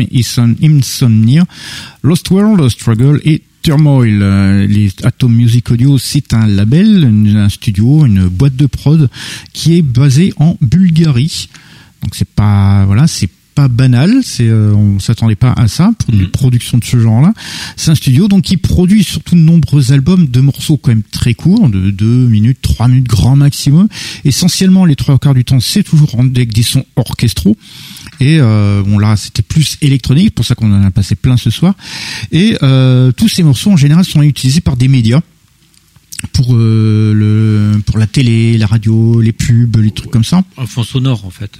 Insomnia, Lost World, Struggle et Turmoil. Euh, les Atom Music Audio, c'est un label, un studio, une boîte de prod qui est basée en Bulgarie. Donc c'est pas voilà, c'est pas banal, c'est euh, on s'attendait pas à ça pour une mm. production de ce genre-là. C'est un studio donc qui produit surtout de nombreux albums de morceaux quand même très courts, de 2 minutes, 3 minutes grand maximum. Essentiellement les trois quarts du temps, c'est toujours avec des sons orchestraux. Et euh, bon là, c'était plus électronique, pour ça qu'on en a passé plein ce soir. Et euh, tous ces morceaux en général sont utilisés par des médias pour euh, le pour la télé, la radio, les pubs, les trucs comme ça. Un fond sonore en fait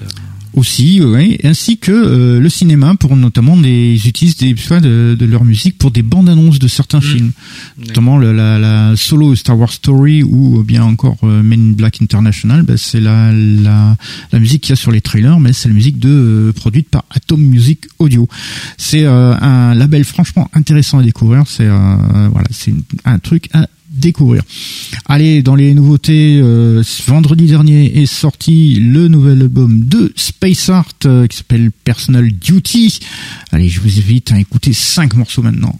aussi, oui, ainsi que euh, le cinéma pour notamment des utilisent des de, de leur musique pour des bandes annonces de certains mm. films, notamment la, la, solo Star Wars Story ou bien encore euh, Men in Black International. Ben, c'est la, la, la musique qu'il y a sur les trailers, mais c'est la musique de euh, produite par Atom Music Audio. C'est un label franchement intéressant à découvrir. C'est voilà, c'est un truc à découvrir. Allez, dans les nouveautés, euh, vendredi dernier est sorti le nouvel album de Space Art euh, qui s'appelle Personal Duty. Allez, je vous invite à écouter cinq morceaux maintenant.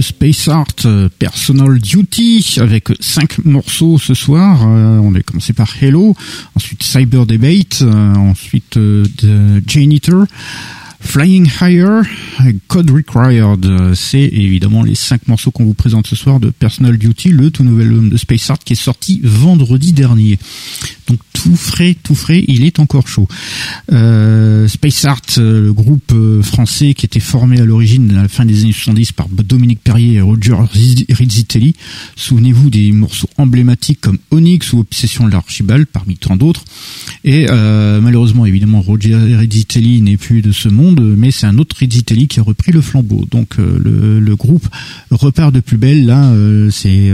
Space Art, euh, Personal Duty, avec cinq morceaux ce soir. Euh, on va commencer par Hello, ensuite Cyber Debate, euh, ensuite The Janitor, Flying Higher, Code Required, c'est évidemment les cinq morceaux qu'on vous présente ce soir de Personal Duty, le tout nouvel album de Space Art qui est sorti vendredi dernier. Donc tout frais, tout frais, il est encore chaud. Euh, Space Art, euh, le groupe euh, français qui était formé à l'origine à la fin des années 70 par Dominique Perrier et Roger Rizzitelli. Souvenez-vous des morceaux emblématiques comme Onyx ou Obsession de l'Archibald, parmi tant d'autres. Et euh, malheureusement, évidemment, Roger Rizzitelli n'est plus de ce monde, mais c'est un autre Rizzitelli qui a repris le flambeau. Donc le, le, groupe repart de plus belle. Là, c'est,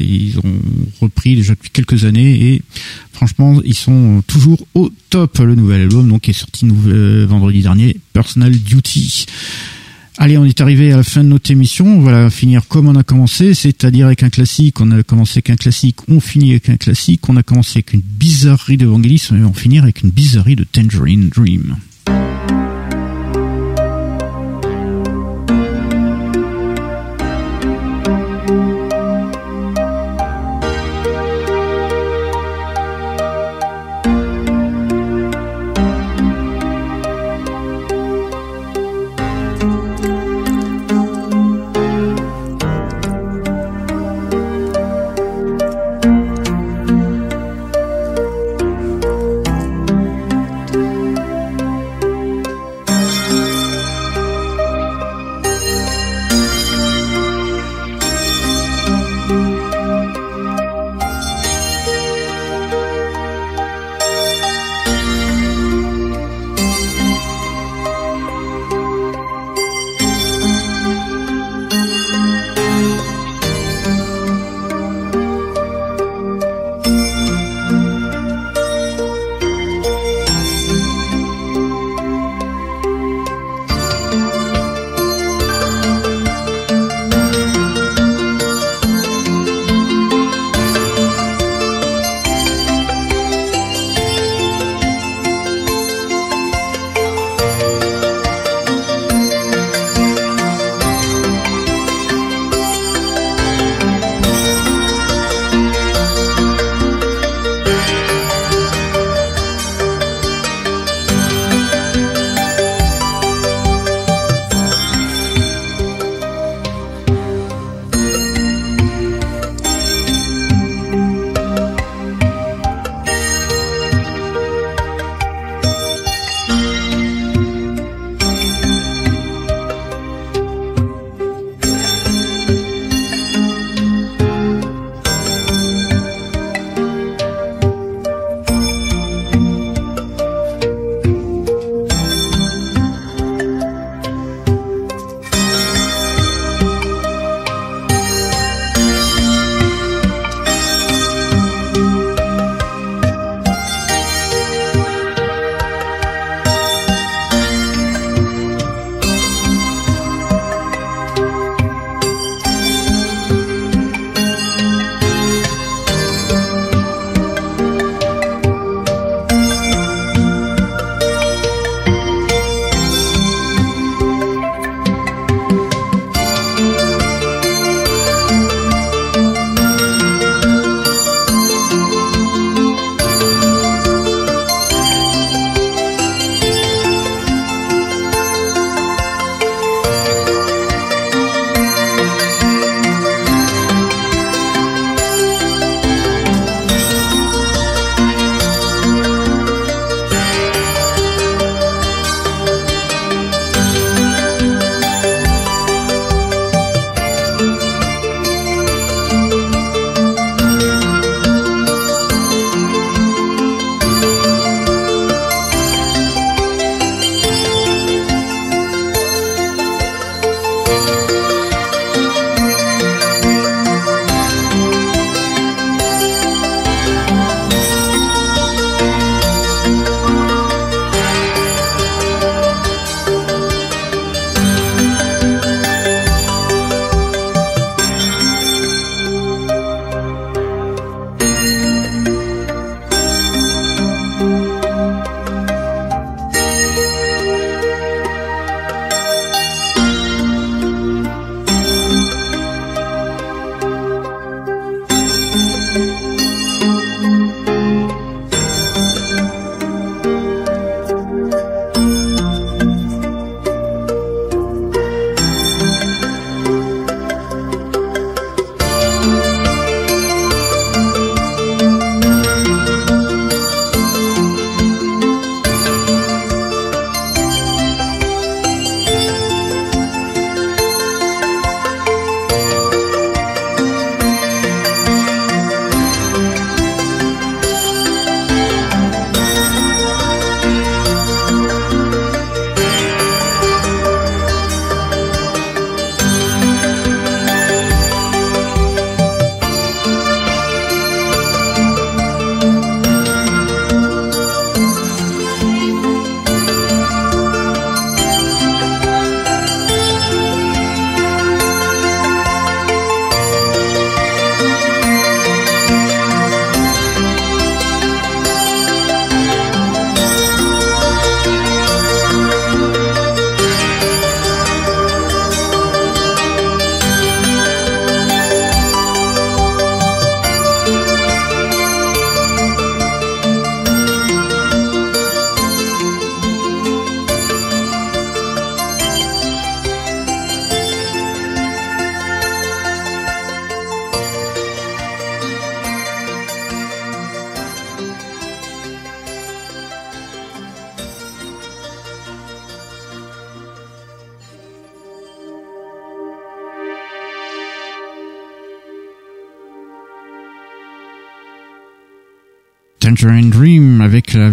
ils ont repris déjà depuis quelques années et Franchement, ils sont toujours au top. Le nouvel album donc est sorti vendredi dernier, Personal Duty. Allez, on est arrivé à la fin de notre émission. On va finir comme on a commencé, c'est-à-dire avec un classique. On a commencé avec un classique, on finit avec un classique. On a commencé avec une bizarrerie de Vangelis, et on finir avec une bizarrerie de Tangerine Dream.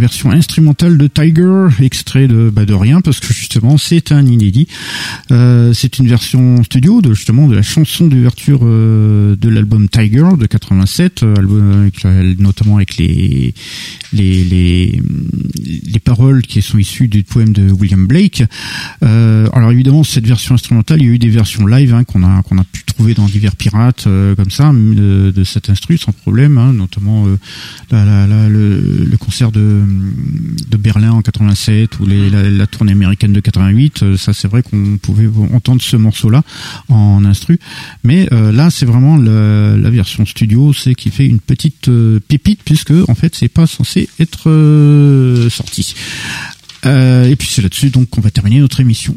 Version instrumentale de Tiger, extrait de, bah, de rien parce que justement c'est un inédit. Euh, c'est une version studio de justement de la chanson d'ouverture euh, de l'album Tiger de 87, euh, album notamment avec les les, les les paroles qui sont issues du poème de William Blake. Alors évidemment cette version instrumentale, il y a eu des versions live hein, qu'on a qu'on a pu trouver dans divers pirates comme ça de, cet instru sans problème, hein, notamment le, concert de, de Berlin en 87 ou les, la, tournée américaine de 88. Euh, ça, c'est vrai qu'on pouvait entendre ce morceau-là en instru, mais euh, là, c'est vraiment la, la, version studio, c'est qui fait une petite euh, pépite puisque en fait, c'est pas censé être sorti. et puis c'est là-dessus donc qu'on va terminer notre émission.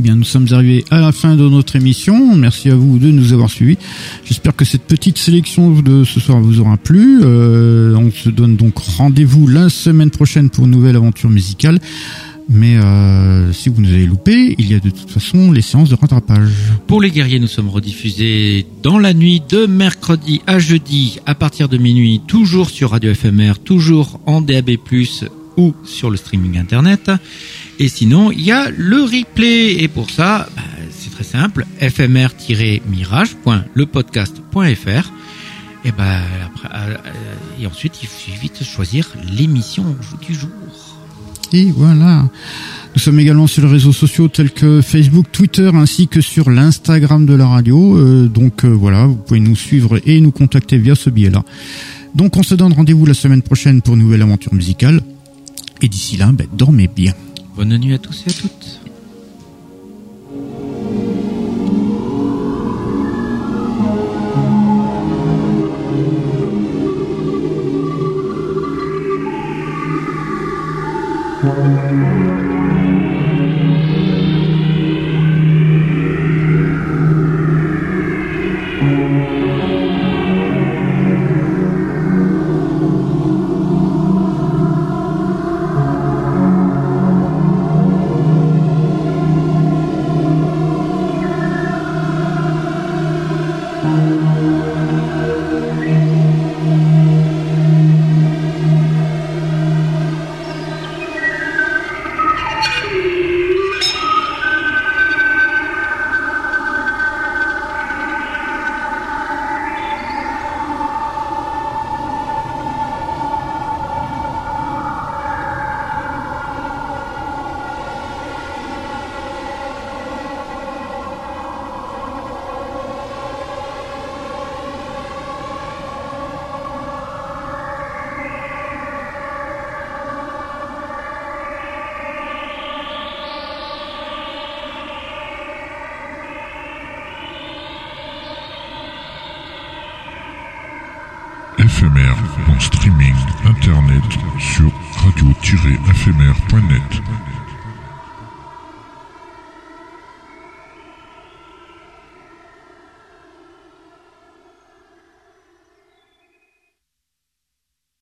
Eh bien, nous sommes arrivés à la fin de notre émission. Merci à vous de nous avoir suivis. J'espère que cette petite sélection de ce soir vous aura plu. Euh, on se donne donc rendez-vous la semaine prochaine pour une nouvelle aventure musicale. Mais euh, si vous nous avez loupé, il y a de toute façon les séances de rattrapage. Pour les guerriers, nous sommes rediffusés dans la nuit de mercredi à jeudi à partir de minuit, toujours sur Radio FMR, toujours en DAB+, ou sur le streaming internet. Et sinon, il y a le replay. Et pour ça, bah, c'est très simple, fmr-mirage.lepodcast.fr. Et, bah, euh, et ensuite, il suffit de choisir l'émission du jour. Et voilà. Nous sommes également sur les réseaux sociaux tels que Facebook, Twitter ainsi que sur l'Instagram de la radio. Euh, donc euh, voilà, vous pouvez nous suivre et nous contacter via ce biais-là. Donc on se donne rendez-vous la semaine prochaine pour une nouvelle aventure musicale. Et d'ici là, ben, dormez bien. Bonne nuit à tous et à toutes.